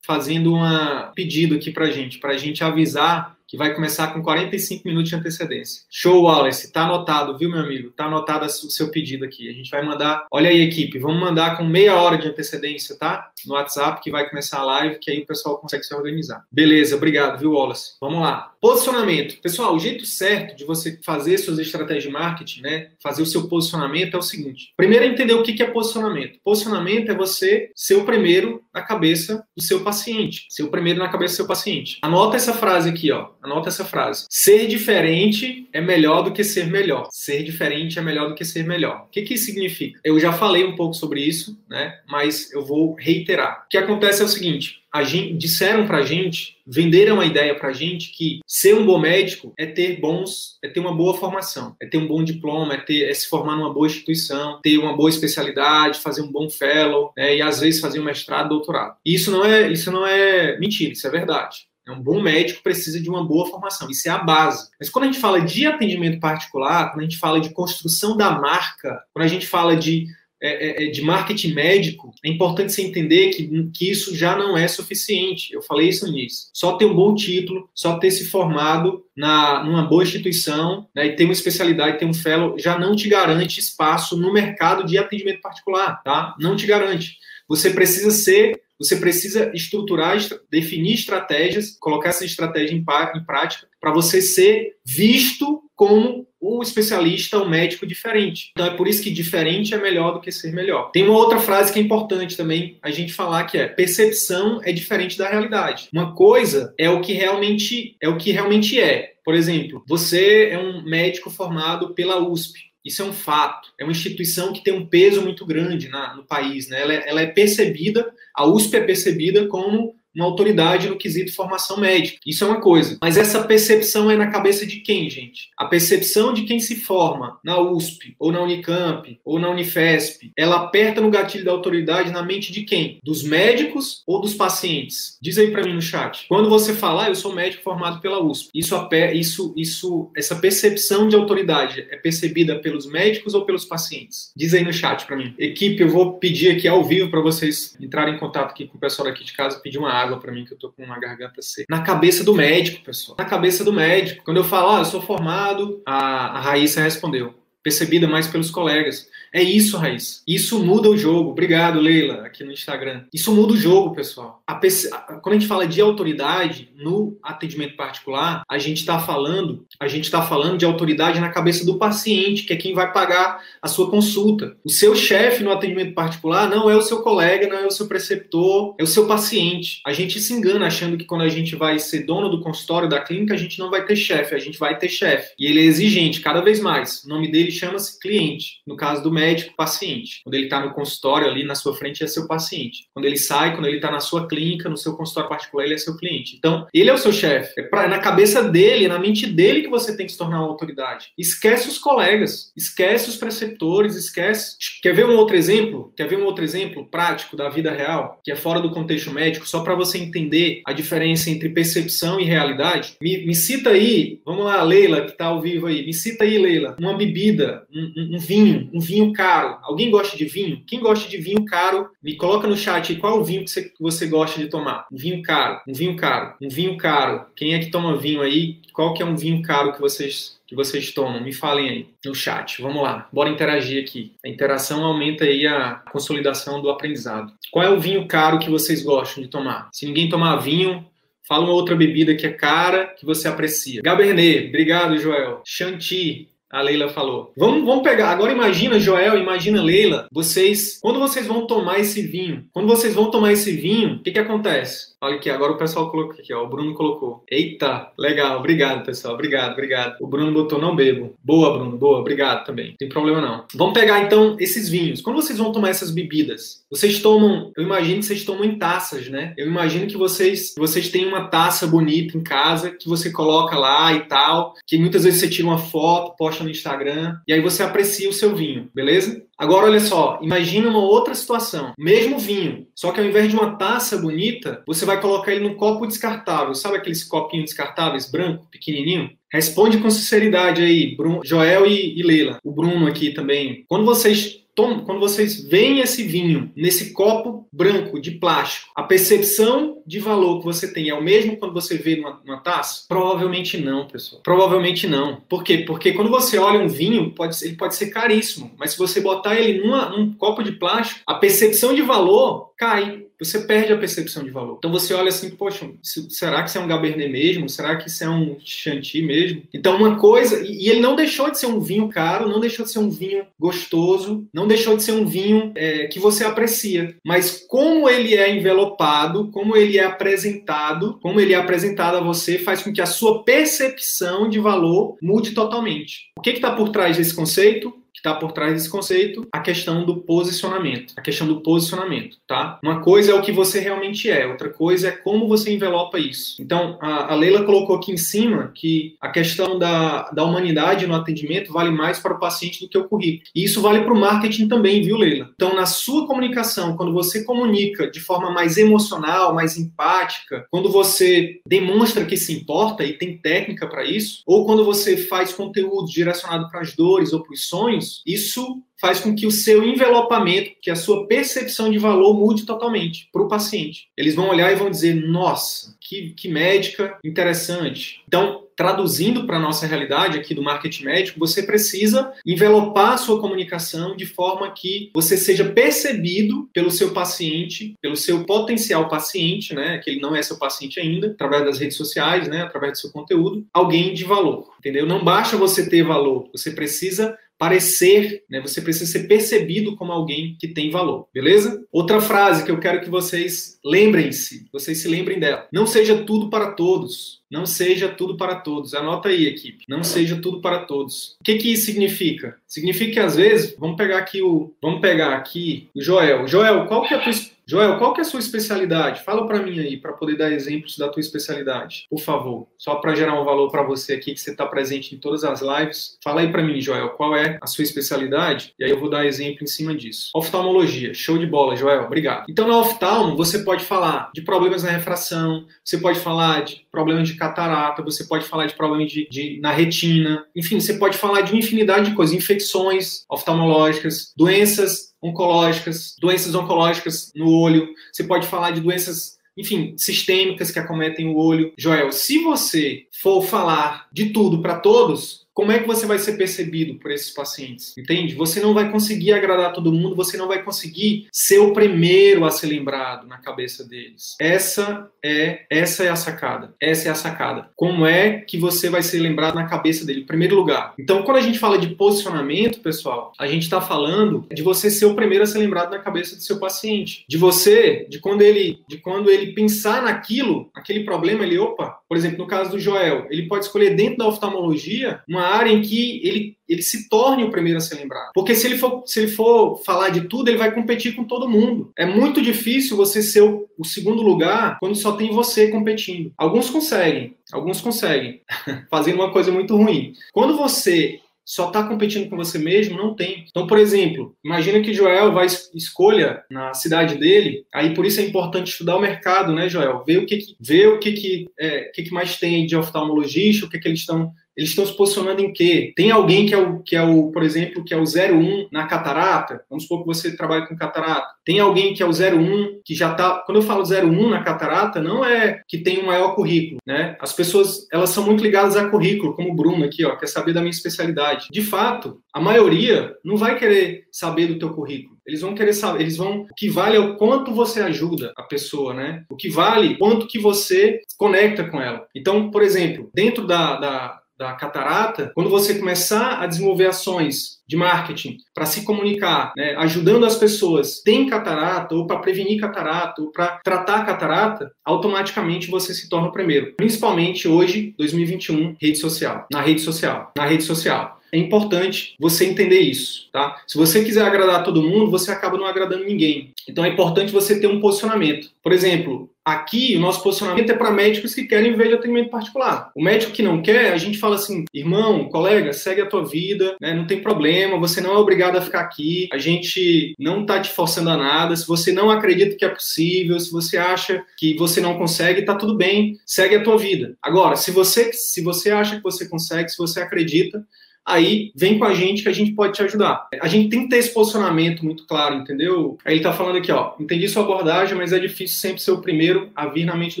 Speaker 1: fazendo um pedido aqui para gente, para a gente avisar que vai começar com 45 minutos de antecedência. Show, Wallace. Tá anotado, viu, meu amigo? Tá anotado o seu pedido aqui. A gente vai mandar. Olha aí, equipe. Vamos mandar com meia hora de antecedência, tá? No WhatsApp, que vai começar a live, que aí o pessoal consegue se organizar. Beleza, obrigado, viu, Wallace? Vamos lá. Posicionamento. Pessoal, o jeito certo de você fazer suas estratégias de marketing, né? Fazer o seu posicionamento é o seguinte. Primeiro entender o que é posicionamento. Posicionamento é você ser o primeiro na cabeça do seu paciente. Ser o primeiro na cabeça do seu paciente. Anota essa frase aqui, ó. Anota essa frase. Ser diferente é melhor do que ser melhor. Ser diferente é melhor do que ser melhor. O que, que isso significa? Eu já falei um pouco sobre isso, né? Mas eu vou reiterar. O que acontece é o seguinte: a gente, disseram pra gente, venderam a ideia pra gente que ser um bom médico é ter bons, é ter uma boa formação, é ter um bom diploma, é, ter, é se formar numa boa instituição, ter uma boa especialidade, fazer um bom fellow, né, e às vezes fazer um mestrado, doutorado. E isso não é, isso não é mentira, isso é verdade. É um bom médico precisa de uma boa formação, isso é a base. Mas quando a gente fala de atendimento particular, quando a gente fala de construção da marca, quando a gente fala de, é, é, é de marketing médico, é importante você entender que, que isso já não é suficiente. Eu falei isso nisso. Só ter um bom título, só ter se formado na, numa boa instituição né, e ter uma especialidade, ter um fellow, já não te garante espaço no mercado de atendimento particular, tá? Não te garante. Você precisa ser você precisa estruturar, definir estratégias, colocar essa estratégia em, em prática para você ser visto como o especialista, o médico diferente. Então é por isso que diferente é melhor do que ser melhor. Tem uma outra frase que é importante também a gente falar que é percepção é diferente da realidade. Uma coisa é o que realmente é o que realmente é. Por exemplo, você é um médico formado pela USP. Isso é um fato. É uma instituição que tem um peso muito grande na, no país. Né? Ela, é, ela é percebida, a USP é percebida como uma autoridade no quesito formação médica. Isso é uma coisa. Mas essa percepção é na cabeça de quem, gente? A percepção de quem se forma na USP, ou na Unicamp, ou na Unifesp, ela aperta no gatilho da autoridade na mente de quem? Dos médicos ou dos pacientes? Diz aí para mim no chat. Quando você falar, ah, eu sou médico formado pela USP, isso, isso, isso, essa percepção de autoridade é percebida pelos médicos ou pelos pacientes? Diz aí no chat para mim. Equipe, eu vou pedir aqui ao vivo para vocês entrarem em contato aqui com o pessoal aqui de casa, pedir uma água para mim que eu tô com uma garganta seca. Na cabeça do médico, pessoal. Na cabeça do médico. Quando eu falo, ah, eu sou formado, a, a Raíssa respondeu percebida mais pelos colegas. É isso, Raiz. Isso muda o jogo. Obrigado, Leila, aqui no Instagram. Isso muda o jogo, pessoal. A, quando a gente fala de autoridade no atendimento particular, a gente está falando, a gente está falando de autoridade na cabeça do paciente, que é quem vai pagar a sua consulta. O seu chefe no atendimento particular não é o seu colega, não é o seu preceptor, é o seu paciente. A gente se engana achando que quando a gente vai ser dono do consultório da clínica, a gente não vai ter chefe, a gente vai ter chefe. E ele é exigente cada vez mais. O nome dele chama-se cliente. No caso do médico, paciente. Quando ele está no consultório ali na sua frente, é seu paciente. Quando ele sai, quando ele está na sua clínica, no seu consultório particular, ele é seu cliente. Então, ele é o seu chefe. É, pra, é na cabeça dele, é na mente dele que você tem que se tornar uma autoridade. Esquece os colegas, esquece os preceptores, esquece. Quer ver um outro exemplo? Quer ver um outro exemplo prático da vida real, que é fora do contexto médico, só para você entender a diferença entre percepção e realidade? Me, me cita aí, vamos lá, Leila, que está ao vivo aí, me cita aí, Leila, uma bebida um, um, um, vinho, um vinho caro. Alguém gosta de vinho? Quem gosta de vinho caro, me coloca no chat aí qual o vinho que você, que você gosta de tomar. Um vinho caro, um vinho caro, um vinho caro. Quem é que toma vinho aí? Qual que é um vinho caro que vocês que vocês tomam? Me falem aí no chat. Vamos lá, bora interagir aqui. A interação aumenta aí a consolidação do aprendizado. Qual é o vinho caro que vocês gostam de tomar? Se ninguém tomar vinho, fala uma outra bebida que é cara, que você aprecia. Gabernet, obrigado, Joel. Chanti, a Leila falou. Vamos, vamos pegar. Agora imagina, Joel, imagina, Leila. Vocês, quando vocês vão tomar esse vinho, quando vocês vão tomar esse vinho, o que, que acontece? Olha aqui, agora o pessoal colocou aqui, ó. O Bruno colocou. Eita, legal, obrigado, pessoal. Obrigado, obrigado. O Bruno botou não bebo. Boa, Bruno, boa, obrigado também. Não tem problema não. Vamos pegar então esses vinhos. Quando vocês vão tomar essas bebidas, vocês tomam, eu imagino que vocês tomam em taças, né? Eu imagino que vocês, vocês têm uma taça bonita em casa que você coloca lá e tal, que muitas vezes você tira uma foto, posta no Instagram e aí você aprecia o seu vinho, beleza? Agora, olha só, imagina uma outra situação. Mesmo vinho, só que ao invés de uma taça bonita, você vai colocar ele num copo descartável. Sabe aqueles copinhos descartáveis, branco, pequenininho? Responde com sinceridade aí, Bruno, Joel e, e Leila. O Bruno aqui também. Quando vocês quando vocês veem esse vinho nesse copo branco de plástico, a percepção de valor que você tem é o mesmo quando você vê numa, numa taça? Provavelmente não, pessoal. Provavelmente não. Por quê? Porque quando você olha um vinho, pode, ele pode ser caríssimo, mas se você botar ele numa, num copo de plástico, a percepção de valor cai você perde a percepção de valor. Então você olha assim, poxa, será que isso é um Gabernet mesmo? Será que isso é um Chantilly mesmo? Então uma coisa, e ele não deixou de ser um vinho caro, não deixou de ser um vinho gostoso, não deixou de ser um vinho é, que você aprecia. Mas como ele é envelopado, como ele é apresentado, como ele é apresentado a você, faz com que a sua percepção de valor mude totalmente. O que está por trás desse conceito? Está por trás desse conceito a questão do posicionamento. A questão do posicionamento, tá? Uma coisa é o que você realmente é, outra coisa é como você envelopa isso. Então, a, a Leila colocou aqui em cima que a questão da, da humanidade no atendimento vale mais para o paciente do que o currículo. E isso vale para o marketing também, viu, Leila? Então, na sua comunicação, quando você comunica de forma mais emocional, mais empática, quando você demonstra que se importa e tem técnica para isso, ou quando você faz conteúdo direcionado para as dores ou para os sonhos, isso faz com que o seu envelopamento, que a sua percepção de valor mude totalmente para o paciente. Eles vão olhar e vão dizer: nossa, que, que médica interessante. Então, traduzindo para a nossa realidade aqui do marketing médico, você precisa envelopar a sua comunicação de forma que você seja percebido pelo seu paciente, pelo seu potencial paciente, né, que ele não é seu paciente ainda, através das redes sociais, né, através do seu conteúdo, alguém de valor, entendeu? Não basta você ter valor, você precisa parecer, né? Você precisa ser percebido como alguém que tem valor, beleza? Outra frase que eu quero que vocês lembrem-se, vocês se lembrem dela. Não seja tudo para todos. Não seja tudo para todos. Anota aí, equipe. Não seja tudo para todos. O que, que isso significa? Significa que às vezes, vamos pegar aqui o, vamos pegar aqui o Joel. Joel, qual que é a tua Joel, qual que é a sua especialidade? Fala para mim aí, para poder dar exemplos da tua especialidade, por favor. Só para gerar um valor para você aqui, que você está presente em todas as lives. Fala aí para mim, Joel, qual é a sua especialidade? E aí eu vou dar exemplo em cima disso. Oftalmologia, show de bola, Joel, obrigado. Então, na oftalmo, você pode falar de problemas na refração, você pode falar de problemas de catarata, você pode falar de problemas de, de na retina, enfim, você pode falar de uma infinidade de coisas, infecções oftalmológicas, doenças oncológicas, doenças oncológicas no olho, você pode falar de doenças enfim, sistêmicas que acometem o olho. Joel, se você for falar de tudo para todos, como é que você vai ser percebido por esses pacientes? Entende? Você não vai conseguir agradar todo mundo, você não vai conseguir ser o primeiro a ser lembrado na cabeça deles. Essa é essa é a sacada. Essa é a sacada. Como é que você vai ser lembrado na cabeça dele, em primeiro lugar? Então, quando a gente fala de posicionamento, pessoal, a gente está falando de você ser o primeiro a ser lembrado na cabeça do seu paciente, de você, de quando ele, de quando ele pensar naquilo, aquele problema, ele, opa, por exemplo, no caso do Joel, ele pode escolher dentro da oftalmologia uma área em que ele, ele se torne o primeiro a ser lembrado. Porque se ele, for, se ele for falar de tudo, ele vai competir com todo mundo. É muito difícil você ser o, o segundo lugar quando só tem você competindo. Alguns conseguem, alguns conseguem, [laughs] fazendo uma coisa muito ruim. Quando você só está competindo com você mesmo, não tem. Então, por exemplo, imagina que Joel vai escolha na cidade dele, aí por isso é importante estudar o mercado, né, Joel? Ver o que, que ver o que, que, é, que, que mais tem de oftalmologista, o que, que eles estão eles estão se posicionando em quê? Tem alguém que é o, que é o por exemplo, que é o 01 na catarata? Vamos supor que você trabalha com catarata. Tem alguém que é o 01 que já está. Quando eu falo 01 na catarata, não é que tem o maior currículo, né? As pessoas, elas são muito ligadas a currículo, como o Bruno aqui, ó, quer saber da minha especialidade. De fato, a maioria não vai querer saber do teu currículo. Eles vão querer saber, eles vão. O que vale é o quanto você ajuda a pessoa, né? O que vale, quanto que você conecta com ela. Então, por exemplo, dentro da, da da catarata, quando você começar a desenvolver ações de marketing para se comunicar, né, ajudando as pessoas tem catarata ou para prevenir catarata ou para tratar catarata, automaticamente você se torna o primeiro. Principalmente hoje, 2021, rede social, na rede social, na rede social. É importante você entender isso, tá? Se você quiser agradar todo mundo, você acaba não agradando ninguém. Então é importante você ter um posicionamento. Por exemplo, Aqui, o nosso posicionamento é para médicos que querem viver de atendimento particular. O médico que não quer, a gente fala assim, irmão, colega, segue a tua vida, né? não tem problema, você não é obrigado a ficar aqui, a gente não está te forçando a nada, se você não acredita que é possível, se você acha que você não consegue, tá tudo bem, segue a tua vida. Agora, se você, se você acha que você consegue, se você acredita, aí vem com a gente que a gente pode te ajudar. A gente tem que ter esse posicionamento muito claro, entendeu? Aí ele tá falando aqui, ó, entendi sua abordagem, mas é difícil sempre ser o primeiro a vir na mente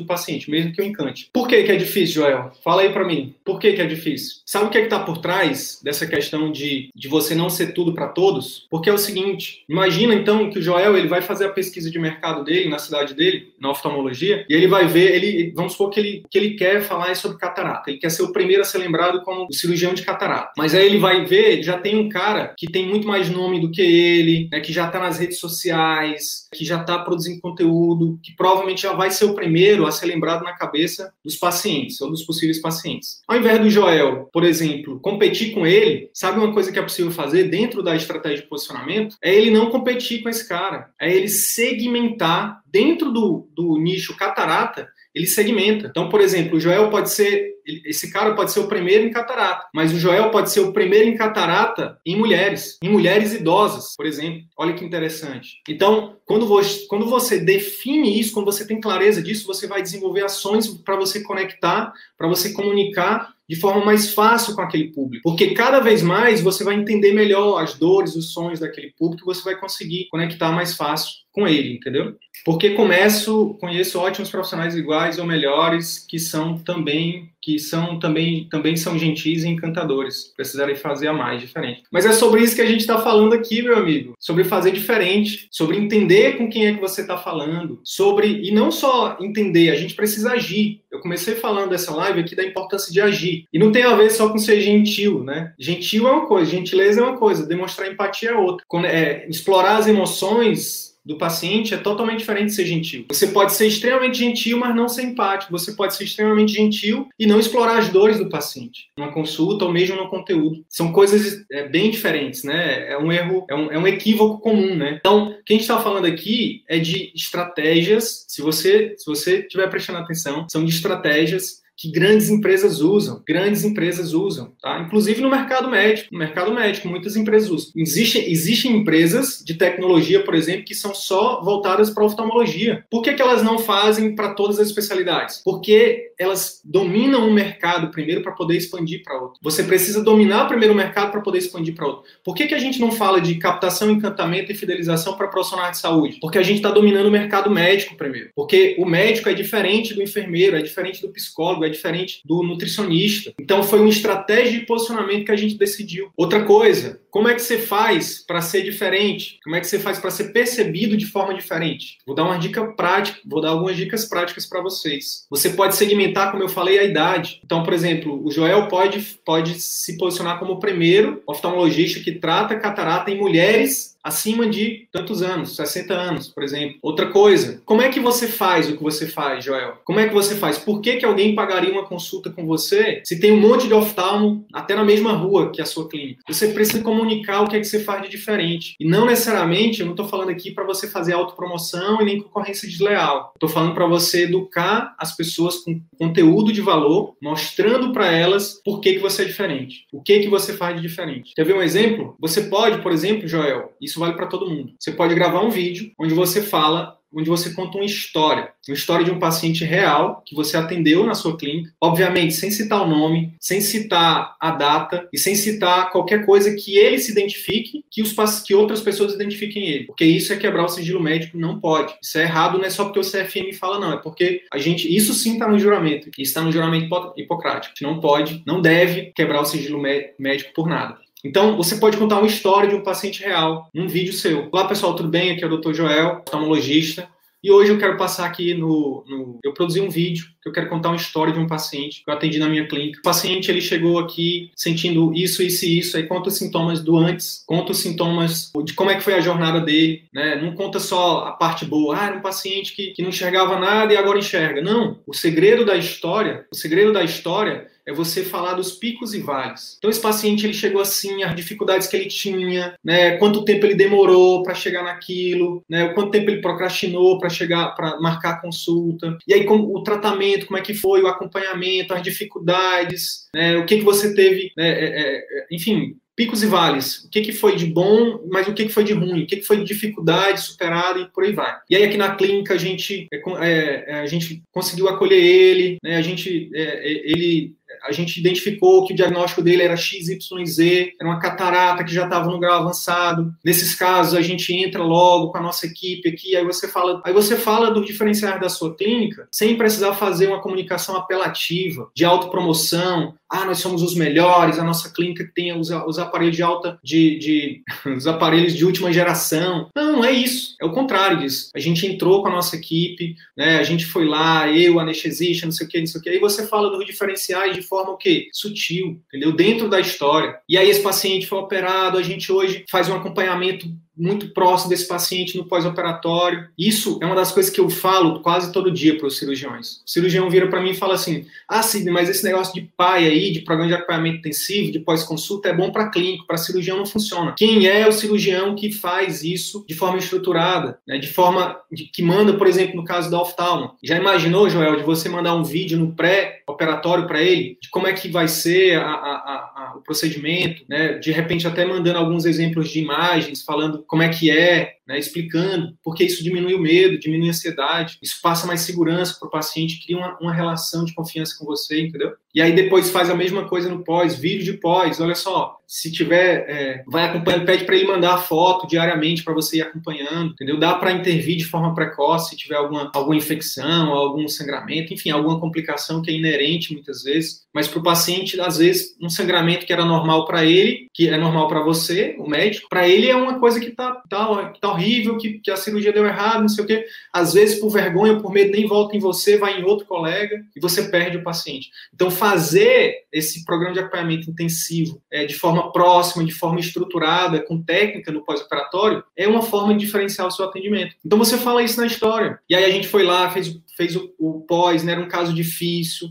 Speaker 1: do paciente, mesmo que eu encante. Por que que é difícil, Joel? Fala aí para mim. Por que que é difícil? Sabe o que é que tá por trás dessa questão de, de você não ser tudo para todos? Porque é o seguinte, imagina então que o Joel, ele vai fazer a pesquisa de mercado dele, na cidade dele, na oftalmologia, e ele vai ver, ele, vamos supor que ele, que ele quer falar sobre catarata, ele quer ser o primeiro a ser lembrado como o cirurgião de catarata. Mas aí ele vai ver, já tem um cara que tem muito mais nome do que ele, né, que já está nas redes sociais, que já está produzindo conteúdo, que provavelmente já vai ser o primeiro a ser lembrado na cabeça dos pacientes ou dos possíveis pacientes. Ao invés do Joel, por exemplo, competir com ele, sabe uma coisa que é possível fazer dentro da estratégia de posicionamento? É ele não competir com esse cara, é ele segmentar dentro do, do nicho catarata ele segmenta. Então, por exemplo, o Joel pode ser, esse cara pode ser o primeiro em catarata, mas o Joel pode ser o primeiro em catarata em mulheres, em mulheres idosas, por exemplo. Olha que interessante. Então, quando você, quando você define isso, quando você tem clareza disso, você vai desenvolver ações para você conectar, para você comunicar de forma mais fácil com aquele público. Porque cada vez mais você vai entender melhor as dores, os sonhos daquele público, você vai conseguir conectar mais fácil com ele, entendeu? Porque começo, conheço ótimos profissionais iguais ou melhores que são também que são também também são gentis e encantadores, precisarem fazer a mais diferente. Mas é sobre isso que a gente está falando aqui, meu amigo, sobre fazer diferente, sobre entender com quem é que você está falando, sobre e não só entender, a gente precisa agir. Eu comecei falando dessa live aqui da importância de agir e não tem a ver só com ser gentil, né? Gentil é uma coisa, gentileza é uma coisa, demonstrar empatia é outra. Quando, é, explorar as emoções do paciente é totalmente diferente de ser gentil. Você pode ser extremamente gentil, mas não ser empático. Você pode ser extremamente gentil e não explorar as dores do paciente, numa consulta ou mesmo no conteúdo. São coisas é, bem diferentes, né? É um erro, é um, é um equívoco comum, né? Então, o que a gente está falando aqui é de estratégias. Se você se você estiver prestando atenção, são de estratégias que grandes empresas usam, grandes empresas usam, tá? Inclusive no mercado médico, no mercado médico, muitas empresas usam. Existem, existem empresas de tecnologia, por exemplo, que são só voltadas para oftalmologia. Por que, que elas não fazem para todas as especialidades? Porque elas dominam um mercado primeiro para poder expandir para outro. Você precisa dominar primeiro o mercado para poder expandir para outro. Por que, que a gente não fala de captação, encantamento e fidelização para profissionais de saúde? Porque a gente está dominando o mercado médico primeiro. Porque o médico é diferente do enfermeiro, é diferente do psicólogo, é diferente do nutricionista. Então foi uma estratégia de posicionamento que a gente decidiu. Outra coisa, como é que você faz para ser diferente? Como é que você faz para ser percebido de forma diferente? Vou dar uma dica prática, vou dar algumas dicas práticas para vocês. Você pode segmentar, como eu falei, a idade. Então, por exemplo, o Joel pode, pode se posicionar como o primeiro oftalmologista que trata catarata em mulheres acima de tantos anos, 60 anos, por exemplo. Outra coisa, como é que você faz o que você faz, Joel? Como é que você faz? Por que, que alguém pagaria uma consulta com você se tem um monte de oftalmo até na mesma rua que a sua clínica? Você precisa comunicar o que é que você faz de diferente. E não necessariamente, eu não estou falando aqui para você fazer autopromoção e nem concorrência desleal. Estou falando para você educar as pessoas com conteúdo de valor, mostrando para elas por que, que você é diferente. O que, que você faz de diferente. Quer ver um exemplo? Você pode, por exemplo, Joel, isso isso vale para todo mundo. Você pode gravar um vídeo onde você fala onde você conta uma história, uma história de um paciente real que você atendeu na sua clínica, obviamente sem citar o nome, sem citar a data e sem citar qualquer coisa que ele se identifique, que, os, que outras pessoas identifiquem ele, porque isso é quebrar o sigilo médico, não pode. Isso é errado, não é só porque o CFM fala não, é porque a gente, isso sim está no juramento, está no juramento hipocrático, não pode, não deve quebrar o sigilo médico por nada. Então, você pode contar uma história de um paciente real num vídeo seu. Olá, pessoal, tudo bem? Aqui é o Dr. Joel, oftalmologista. E hoje eu quero passar aqui no, no, Eu produzi um vídeo que eu quero contar uma história de um paciente que eu atendi na minha clínica. O paciente ele chegou aqui sentindo isso, isso e isso. Aí conta os sintomas do antes, conta os sintomas de como é que foi a jornada dele. Né? Não conta só a parte boa. Ah, era um paciente que, que não enxergava nada e agora enxerga. Não. O segredo da história, o segredo da história é você falar dos picos e vales. Então esse paciente ele chegou assim, as dificuldades que ele tinha, né, quanto tempo ele demorou para chegar naquilo, né, quanto tempo ele procrastinou para chegar para marcar a consulta. E aí como, o tratamento, como é que foi, o acompanhamento, as dificuldades, né, o que que você teve, né, é, é, é enfim, picos e vales. O que, que foi de bom, mas o que, que foi de ruim? O que, que foi de dificuldade superada e por aí vai. E aí aqui na clínica a gente, é, é, é, a gente conseguiu acolher ele, né? a gente, é, ele a gente identificou que o diagnóstico dele era XYZ, era uma catarata que já estava no grau avançado. Nesses casos, a gente entra logo com a nossa equipe aqui, aí você fala, aí você fala dos diferenciais da sua clínica, sem precisar fazer uma comunicação apelativa, de autopromoção. Ah, nós somos os melhores, a nossa clínica tem os, os aparelhos de alta, de, de [laughs] os aparelhos de última geração. Não, não é isso. É o contrário disso. A gente entrou com a nossa equipe, né? A gente foi lá, eu, anestesista, não sei o que, não sei o que. Aí você fala dos diferenciais de forma o quê? Sutil, entendeu? Dentro da história. E aí esse paciente foi operado, a gente hoje faz um acompanhamento muito próximo desse paciente no pós-operatório. Isso é uma das coisas que eu falo quase todo dia para os cirurgiões. O cirurgião vira para mim e fala assim: Ah, Sidney, mas esse negócio de pai aí, de programa de acompanhamento intensivo, de pós-consulta, é bom para clínico, para cirurgião não funciona. Quem é o cirurgião que faz isso de forma estruturada, né, de forma de, que manda, por exemplo, no caso da oftalmo? Já imaginou, Joel, de você mandar um vídeo no pré-operatório para ele, de como é que vai ser a, a, a, o procedimento, né? de repente até mandando alguns exemplos de imagens, falando como é que é, né, explicando, porque isso diminui o medo, diminui a ansiedade, isso passa mais segurança para o paciente, cria uma, uma, relação de confiança com você, entendeu? E aí depois faz a mesma coisa no pós, vídeo de pós, olha só, se tiver, é, vai acompanhando, pede para ele mandar a foto diariamente para você ir acompanhando, entendeu? Dá para intervir de forma precoce se tiver alguma, alguma infecção, algum sangramento, enfim, alguma complicação que é inerente muitas vezes, mas para o paciente, às vezes, um sangramento que era normal para ele, que é normal para você, o médico, para ele é uma coisa que tá, tá, tá horrível, que, que a cirurgia deu errado, não sei o quê. Às vezes, por vergonha, por medo, nem volta em você, vai em outro colega e você perde o paciente. Então, fazer esse programa de acompanhamento intensivo é, de forma próxima, de forma estruturada, com técnica no pós-operatório, é uma forma de diferenciar o seu atendimento. Então você fala isso na história. E aí a gente foi lá, fez, fez o, o pós, né, era um caso difícil,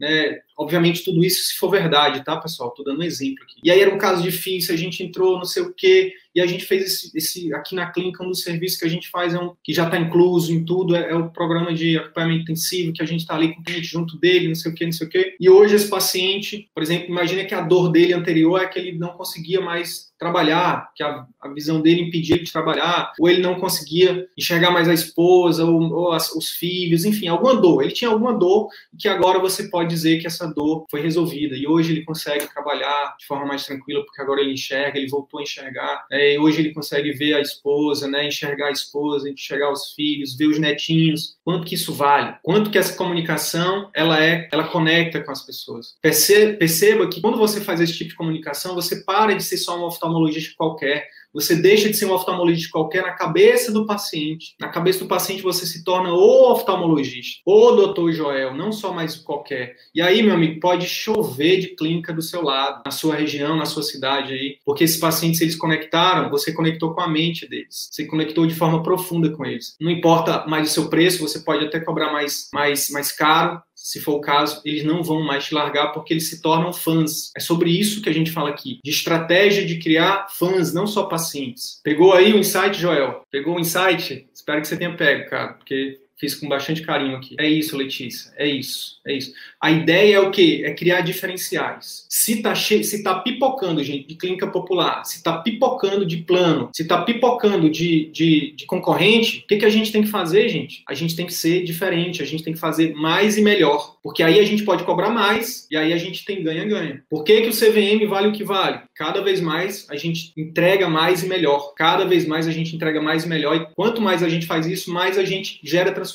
Speaker 1: né? Obviamente, tudo isso se for verdade, tá, pessoal? Tô dando um exemplo aqui. E aí era um caso difícil, a gente entrou, não sei o quê, e a gente fez esse, esse aqui na clínica, um dos serviços que a gente faz, é um, que já está incluso em tudo, é, é, o programa de acompanhamento intensivo, que a gente está ali com o cliente junto dele, não sei o quê, não sei o quê. E hoje esse paciente, por exemplo, imagina que a dor dele anterior é que ele não conseguia mais trabalhar, que a, a visão dele impedia ele de trabalhar, ou ele não conseguia enxergar mais a esposa, ou, ou as, os filhos, enfim, alguma dor. Ele tinha alguma dor que agora você pode dizer que essa dor foi resolvida. E hoje ele consegue trabalhar de forma mais tranquila, porque agora ele enxerga, ele voltou a enxergar. É, e hoje ele consegue ver a esposa, né, enxergar a esposa, enxergar os filhos, ver os netinhos. Quanto que isso vale? Quanto que essa comunicação ela é, ela conecta com as pessoas. Perceba, perceba que quando você faz esse tipo de comunicação, você para de ser só um oftalmologista qualquer você deixa de ser um oftalmologista qualquer na cabeça do paciente. Na cabeça do paciente você se torna o oftalmologista, o doutor Joel, não só mais qualquer. E aí, meu amigo, pode chover de clínica do seu lado, na sua região, na sua cidade aí, porque esses pacientes eles conectaram, você conectou com a mente deles. Você conectou de forma profunda com eles. Não importa mais o seu preço, você pode até cobrar mais mais mais caro, se for o caso, eles não vão mais te largar porque eles se tornam fãs. É sobre isso que a gente fala aqui, de estratégia de criar fãs, não só pacientes. Pegou aí o insight, Joel? Pegou o insight? Espero que você tenha pego, cara, porque fiz com bastante carinho aqui. É isso, Letícia, é isso, é isso. A ideia é o quê? É criar diferenciais. Se tá, che... se tá pipocando, gente, de clínica popular, se tá pipocando de plano, se tá pipocando de, de, de concorrente, o que, que a gente tem que fazer, gente? A gente tem que ser diferente, a gente tem que fazer mais e melhor. Porque aí a gente pode cobrar mais e aí a gente tem ganha-ganha. Por que, que o CVM vale o que vale? Cada vez mais a gente entrega mais e melhor. Cada vez mais a gente entrega mais e melhor. E quanto mais a gente faz isso, mais a gente gera transformação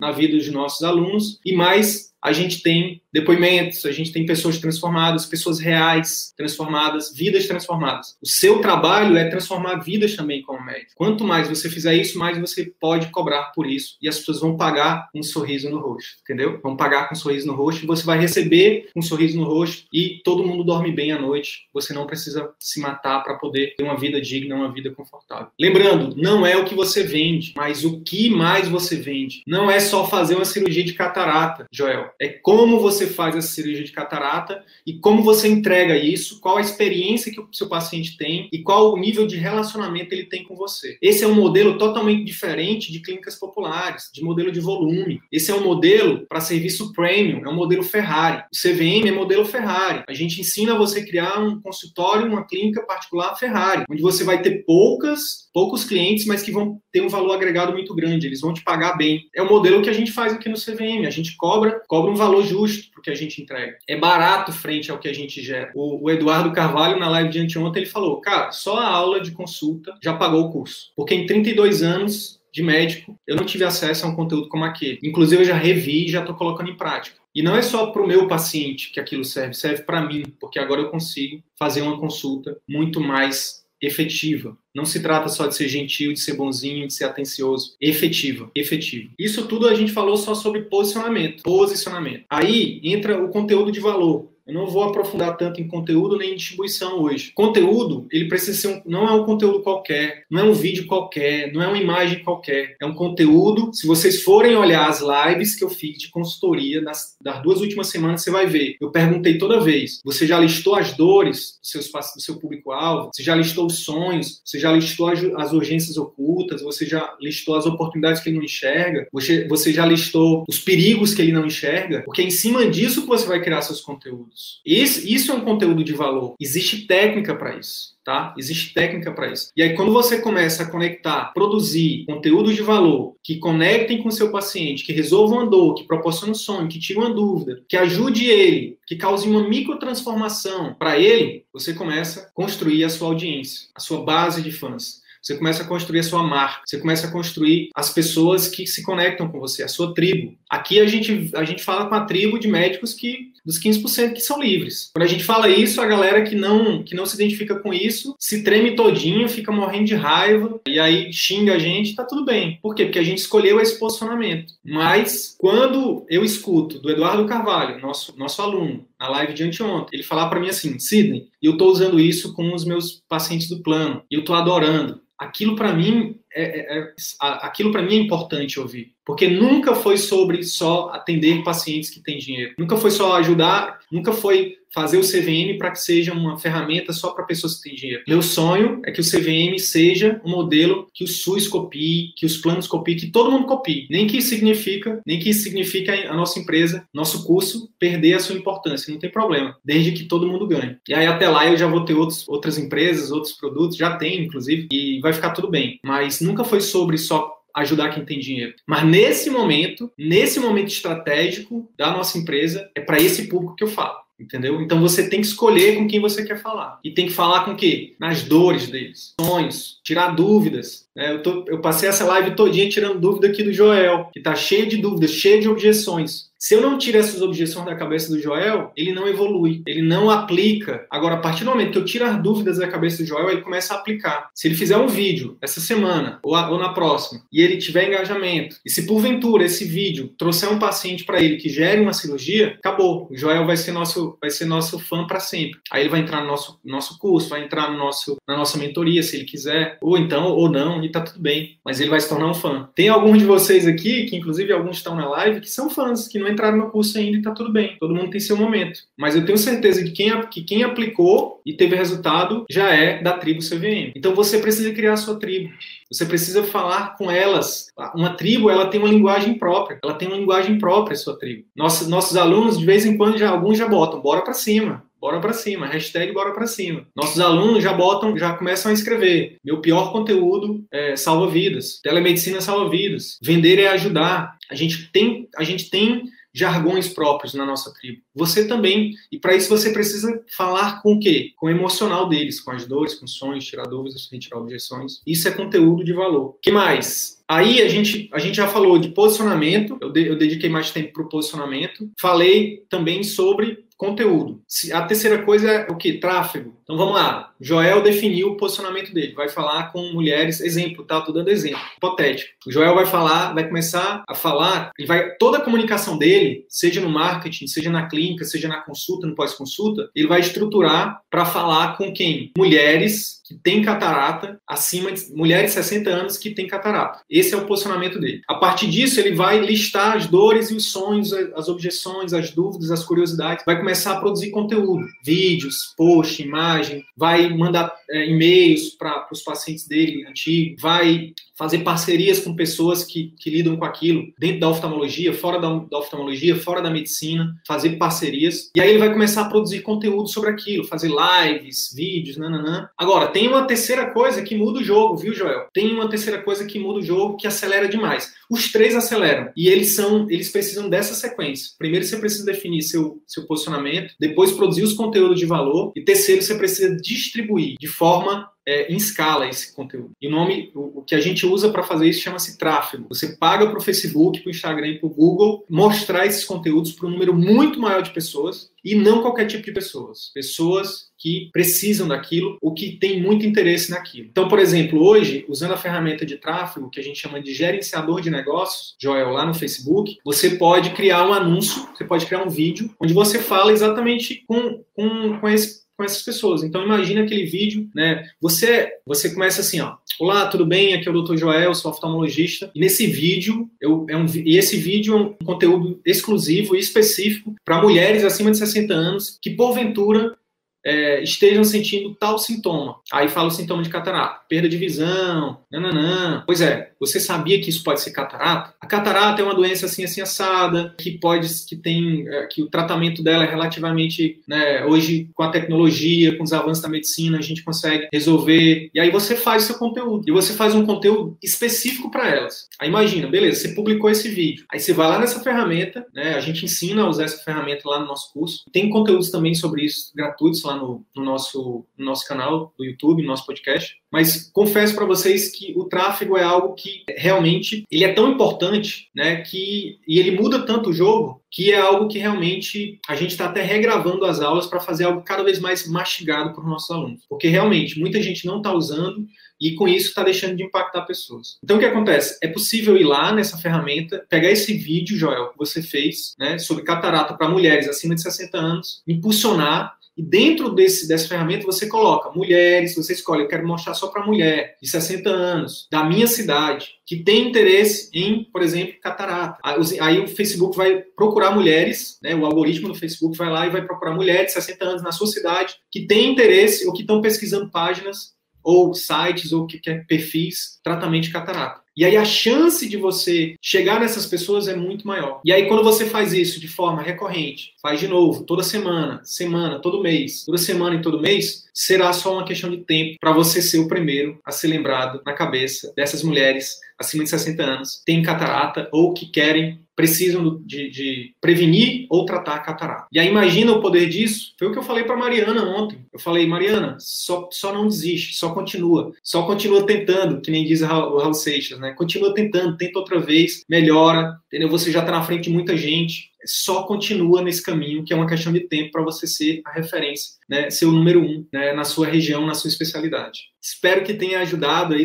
Speaker 1: na vida dos nossos alunos e mais a gente tem depoimentos, a gente tem pessoas transformadas, pessoas reais transformadas, vidas transformadas. O seu trabalho é transformar vidas também como médico. Quanto mais você fizer isso, mais você pode cobrar por isso e as pessoas vão pagar um sorriso no rosto, entendeu? Vão pagar com um sorriso no rosto e você vai receber um sorriso no rosto e todo mundo dorme bem à noite. Você não precisa se matar para poder ter uma vida digna, uma vida confortável. Lembrando, não é o que você vende, mas o que mais você vende. Não é só fazer uma cirurgia de catarata, Joel é como você faz essa cirurgia de catarata e como você entrega isso, qual a experiência que o seu paciente tem e qual o nível de relacionamento ele tem com você. Esse é um modelo totalmente diferente de clínicas populares, de modelo de volume. Esse é um modelo para serviço premium, é um modelo Ferrari. O CVM é modelo Ferrari. A gente ensina você a criar um consultório, uma clínica particular Ferrari, onde você vai ter poucas, poucos clientes, mas que vão ter um valor agregado muito grande, eles vão te pagar bem. É o modelo que a gente faz aqui no CVM, a gente cobra, cobra um valor justo porque a gente entrega. É barato frente ao que a gente gera. O, o Eduardo Carvalho, na live de anteontem, ele falou: cara, só a aula de consulta já pagou o curso. Porque em 32 anos de médico, eu não tive acesso a um conteúdo como aquele. Inclusive, eu já revi e já estou colocando em prática. E não é só para o meu paciente que aquilo serve, serve para mim, porque agora eu consigo fazer uma consulta muito mais efetiva. Não se trata só de ser gentil, de ser bonzinho, de ser atencioso. Efetiva, efetivo. Isso tudo a gente falou só sobre posicionamento. Posicionamento. Aí entra o conteúdo de valor. Eu não vou aprofundar tanto em conteúdo nem em distribuição hoje. Conteúdo, ele precisa ser um, não é um conteúdo qualquer, não é um vídeo qualquer, não é uma imagem qualquer. É um conteúdo. Se vocês forem olhar as lives que eu fiz de consultoria das, das duas últimas semanas, você vai ver. Eu perguntei toda vez: você já listou as dores do, seus, do seu público-alvo? Você já listou os sonhos? Você já listou as, as, urgências ocultas? Você já listou as oportunidades que ele não enxerga? Você, você já listou os perigos que ele não enxerga? Porque é em cima disso que você vai criar seus conteúdos Isso, isso é um conteúdo de valor. Existe técnica para isso. Tá? Existe técnica para isso. E aí, quando você começa a conectar, produzir conteúdos de valor que conectem com o seu paciente, que resolvam uma dor, que proporcionem um sonho, que tire uma dúvida, que ajude ele, que cause uma microtransformação para ele, você começa a construir a sua audiência, a sua base de fãs. Você começa a construir a sua marca, você começa a construir as pessoas que se conectam com você, a sua tribo. Aqui a gente, a gente fala com a tribo de médicos que dos 15% que são livres. Quando a gente fala isso, a galera que não, que não se identifica com isso se treme todinho, fica morrendo de raiva e aí xinga a gente, tá tudo bem. Por quê? Porque a gente escolheu esse posicionamento. Mas quando eu escuto do Eduardo Carvalho, nosso, nosso aluno, na live de anteontem, ele falar para mim assim, Sidney, eu tô usando isso com os meus pacientes do plano, e eu tô adorando. Aquilo para mim é, é, é aquilo para mim é importante ouvir. Porque nunca foi sobre só atender pacientes que têm dinheiro. Nunca foi só ajudar, nunca foi fazer o CVM para que seja uma ferramenta só para pessoas que têm dinheiro. Meu sonho é que o CVM seja um modelo que o SUS copie, que os planos copiem, que todo mundo copie. Nem que isso significa, nem que significa a nossa empresa, nosso curso perder a sua importância, não tem problema, desde que todo mundo ganhe. E aí até lá eu já vou ter outros, outras empresas, outros produtos, já tem inclusive, e vai ficar tudo bem. Mas nunca foi sobre só ajudar quem tem dinheiro. Mas nesse momento, nesse momento estratégico da nossa empresa, é para esse público que eu falo. Entendeu? Então você tem que escolher com quem você quer falar. E tem que falar com o quê? Nas dores deles, sonhos, tirar dúvidas. Né? Eu, tô, eu passei essa live todinha tirando dúvida aqui do Joel, que está cheio de dúvidas, cheio de objeções. Se eu não tiro essas objeções da cabeça do Joel, ele não evolui, ele não aplica. Agora, a partir do momento que eu tiro as dúvidas da cabeça do Joel, ele começa a aplicar. Se ele fizer um vídeo essa semana ou, a, ou na próxima e ele tiver engajamento, e se porventura esse vídeo trouxer um paciente para ele que gere uma cirurgia, acabou. O Joel vai ser nosso, vai ser nosso fã para sempre. Aí ele vai entrar no nosso, nosso curso, vai entrar no nosso, na nossa mentoria, se ele quiser, ou então, ou não, e tá tudo bem. Mas ele vai se tornar um fã. Tem alguns de vocês aqui, que inclusive alguns estão na live, que são fãs, que não entraram no curso ainda e tá tudo bem. Todo mundo tem seu momento. Mas eu tenho certeza que quem, que quem aplicou e teve resultado já é da tribo CVM. Então você precisa criar a sua tribo. Você precisa falar com elas. Uma tribo, ela tem uma linguagem própria. Ela tem uma linguagem própria, sua tribo. Nossos, nossos alunos, de vez em quando, já alguns já botam, bora para cima bora para cima, hashtag bora para cima. Nossos alunos já botam, já começam a escrever. Meu pior conteúdo é, salva vidas, telemedicina salva vidas, vender é ajudar. A gente tem, a gente tem jargões próprios na nossa tribo. Você também, e para isso você precisa falar com o quê? Com o emocional deles, com as dores, com os sonhos, tirar dúvidas, retirar objeções. Isso é conteúdo de valor. que mais? Aí a gente, a gente já falou de posicionamento, eu, de, eu dediquei mais tempo para o posicionamento. Falei também sobre conteúdo. A terceira coisa é o que? Tráfego. Então vamos lá. Joel definiu o posicionamento dele. Vai falar com mulheres. Exemplo, tá? Tô dando exemplo. Hipotético. O Joel vai falar, vai começar a falar. Ele vai toda a comunicação dele, seja no marketing, seja na clínica, seja na consulta, no pós-consulta, ele vai estruturar para falar com quem? Mulheres que têm catarata acima de mulheres de 60 anos que têm catarata. Esse é o posicionamento dele. A partir disso, ele vai listar as dores e os sonhos, as objeções, as dúvidas, as curiosidades. Vai começar a produzir conteúdo, vídeos, post, imagem, vai mandar é, e-mails para os pacientes dele antigos, vai fazer parcerias com pessoas que, que lidam com aquilo, dentro da oftalmologia, fora da, da, oftalmologia, fora da medicina, fazer parcerias. E aí ele vai começar a produzir conteúdo sobre aquilo, fazer lives, vídeos, nananã. Agora, tem uma terceira coisa que muda o jogo, viu, Joel? Tem uma terceira coisa que muda o jogo, que acelera demais. Os três aceleram. E eles são, eles precisam dessa sequência. Primeiro você precisa definir seu, seu posicionamento, depois produzir os conteúdos de valor, e terceiro você precisa distribuir de forma é, em escala esse conteúdo. E o nome, o, o que a gente usa para fazer isso chama-se tráfego. Você paga para o Facebook, para o Instagram para o Google mostrar esses conteúdos para um número muito maior de pessoas e não qualquer tipo de pessoas. Pessoas que precisam daquilo ou que têm muito interesse naquilo. Então, por exemplo, hoje, usando a ferramenta de tráfego, que a gente chama de gerenciador de negócios, Joel, lá no Facebook, você pode criar um anúncio, você pode criar um vídeo, onde você fala exatamente com, com, com esse com essas pessoas. Então imagina aquele vídeo, né? Você você começa assim, ó. Olá, tudo bem? Aqui é o Dr. Joel, sou oftalmologista. E nesse vídeo, eu, é um, e esse vídeo é um conteúdo exclusivo e específico para mulheres acima de 60 anos que porventura é, estejam sentindo tal sintoma. Aí fala o sintoma de catarata, perda de visão, nananã. Pois é, você sabia que isso pode ser catarata? A catarata é uma doença assim, assim assada, que pode, que tem, é, que o tratamento dela é relativamente, né, hoje com a tecnologia, com os avanços da medicina, a gente consegue resolver. E aí você faz seu conteúdo. E você faz um conteúdo específico para elas. Aí imagina, beleza, você publicou esse vídeo. Aí você vai lá nessa ferramenta, né, a gente ensina a usar essa ferramenta lá no nosso curso. Tem conteúdos também sobre isso gratuitos lá lá no, no nosso, no nosso canal do YouTube, no nosso podcast. Mas confesso para vocês que o tráfego é algo que realmente ele é tão importante, né, que e ele muda tanto o jogo que é algo que realmente a gente está até regravando as aulas para fazer algo cada vez mais mastigado para os nossos alunos, porque realmente muita gente não está usando e com isso está deixando de impactar pessoas. Então o que acontece? É possível ir lá nessa ferramenta, pegar esse vídeo, Joel, que você fez, né, sobre catarata para mulheres acima de 60 anos, impulsionar e dentro desse, dessa ferramenta você coloca mulheres, você escolhe, eu quero mostrar só para mulher de 60 anos, da minha cidade, que tem interesse em, por exemplo, catarata. Aí o Facebook vai procurar mulheres, né, o algoritmo do Facebook vai lá e vai procurar mulheres de 60 anos na sua cidade que têm interesse ou que estão pesquisando páginas ou sites ou que quer perfis tratamento de catarata. E aí a chance de você chegar nessas pessoas é muito maior. E aí quando você faz isso de forma recorrente, faz de novo, toda semana, semana, todo mês, toda semana e todo mês, será só uma questão de tempo para você ser o primeiro a ser lembrado na cabeça dessas mulheres acima de 60 anos, têm catarata ou que querem precisam de, de, prevenir ou tratar catarata. E aí imagina o poder disso. Foi o que eu falei para Mariana ontem. Eu falei, Mariana, só, só não desiste, só continua, só continua tentando, que nem diz o Raul Seixas, né? Continua tentando, tenta outra vez, melhora, entendeu? Você já está na frente de muita gente. Só continua nesse caminho, que é uma questão de tempo para você ser a referência, né? Ser o número um né? na sua região, na sua especialidade. Espero que tenha ajudado aí.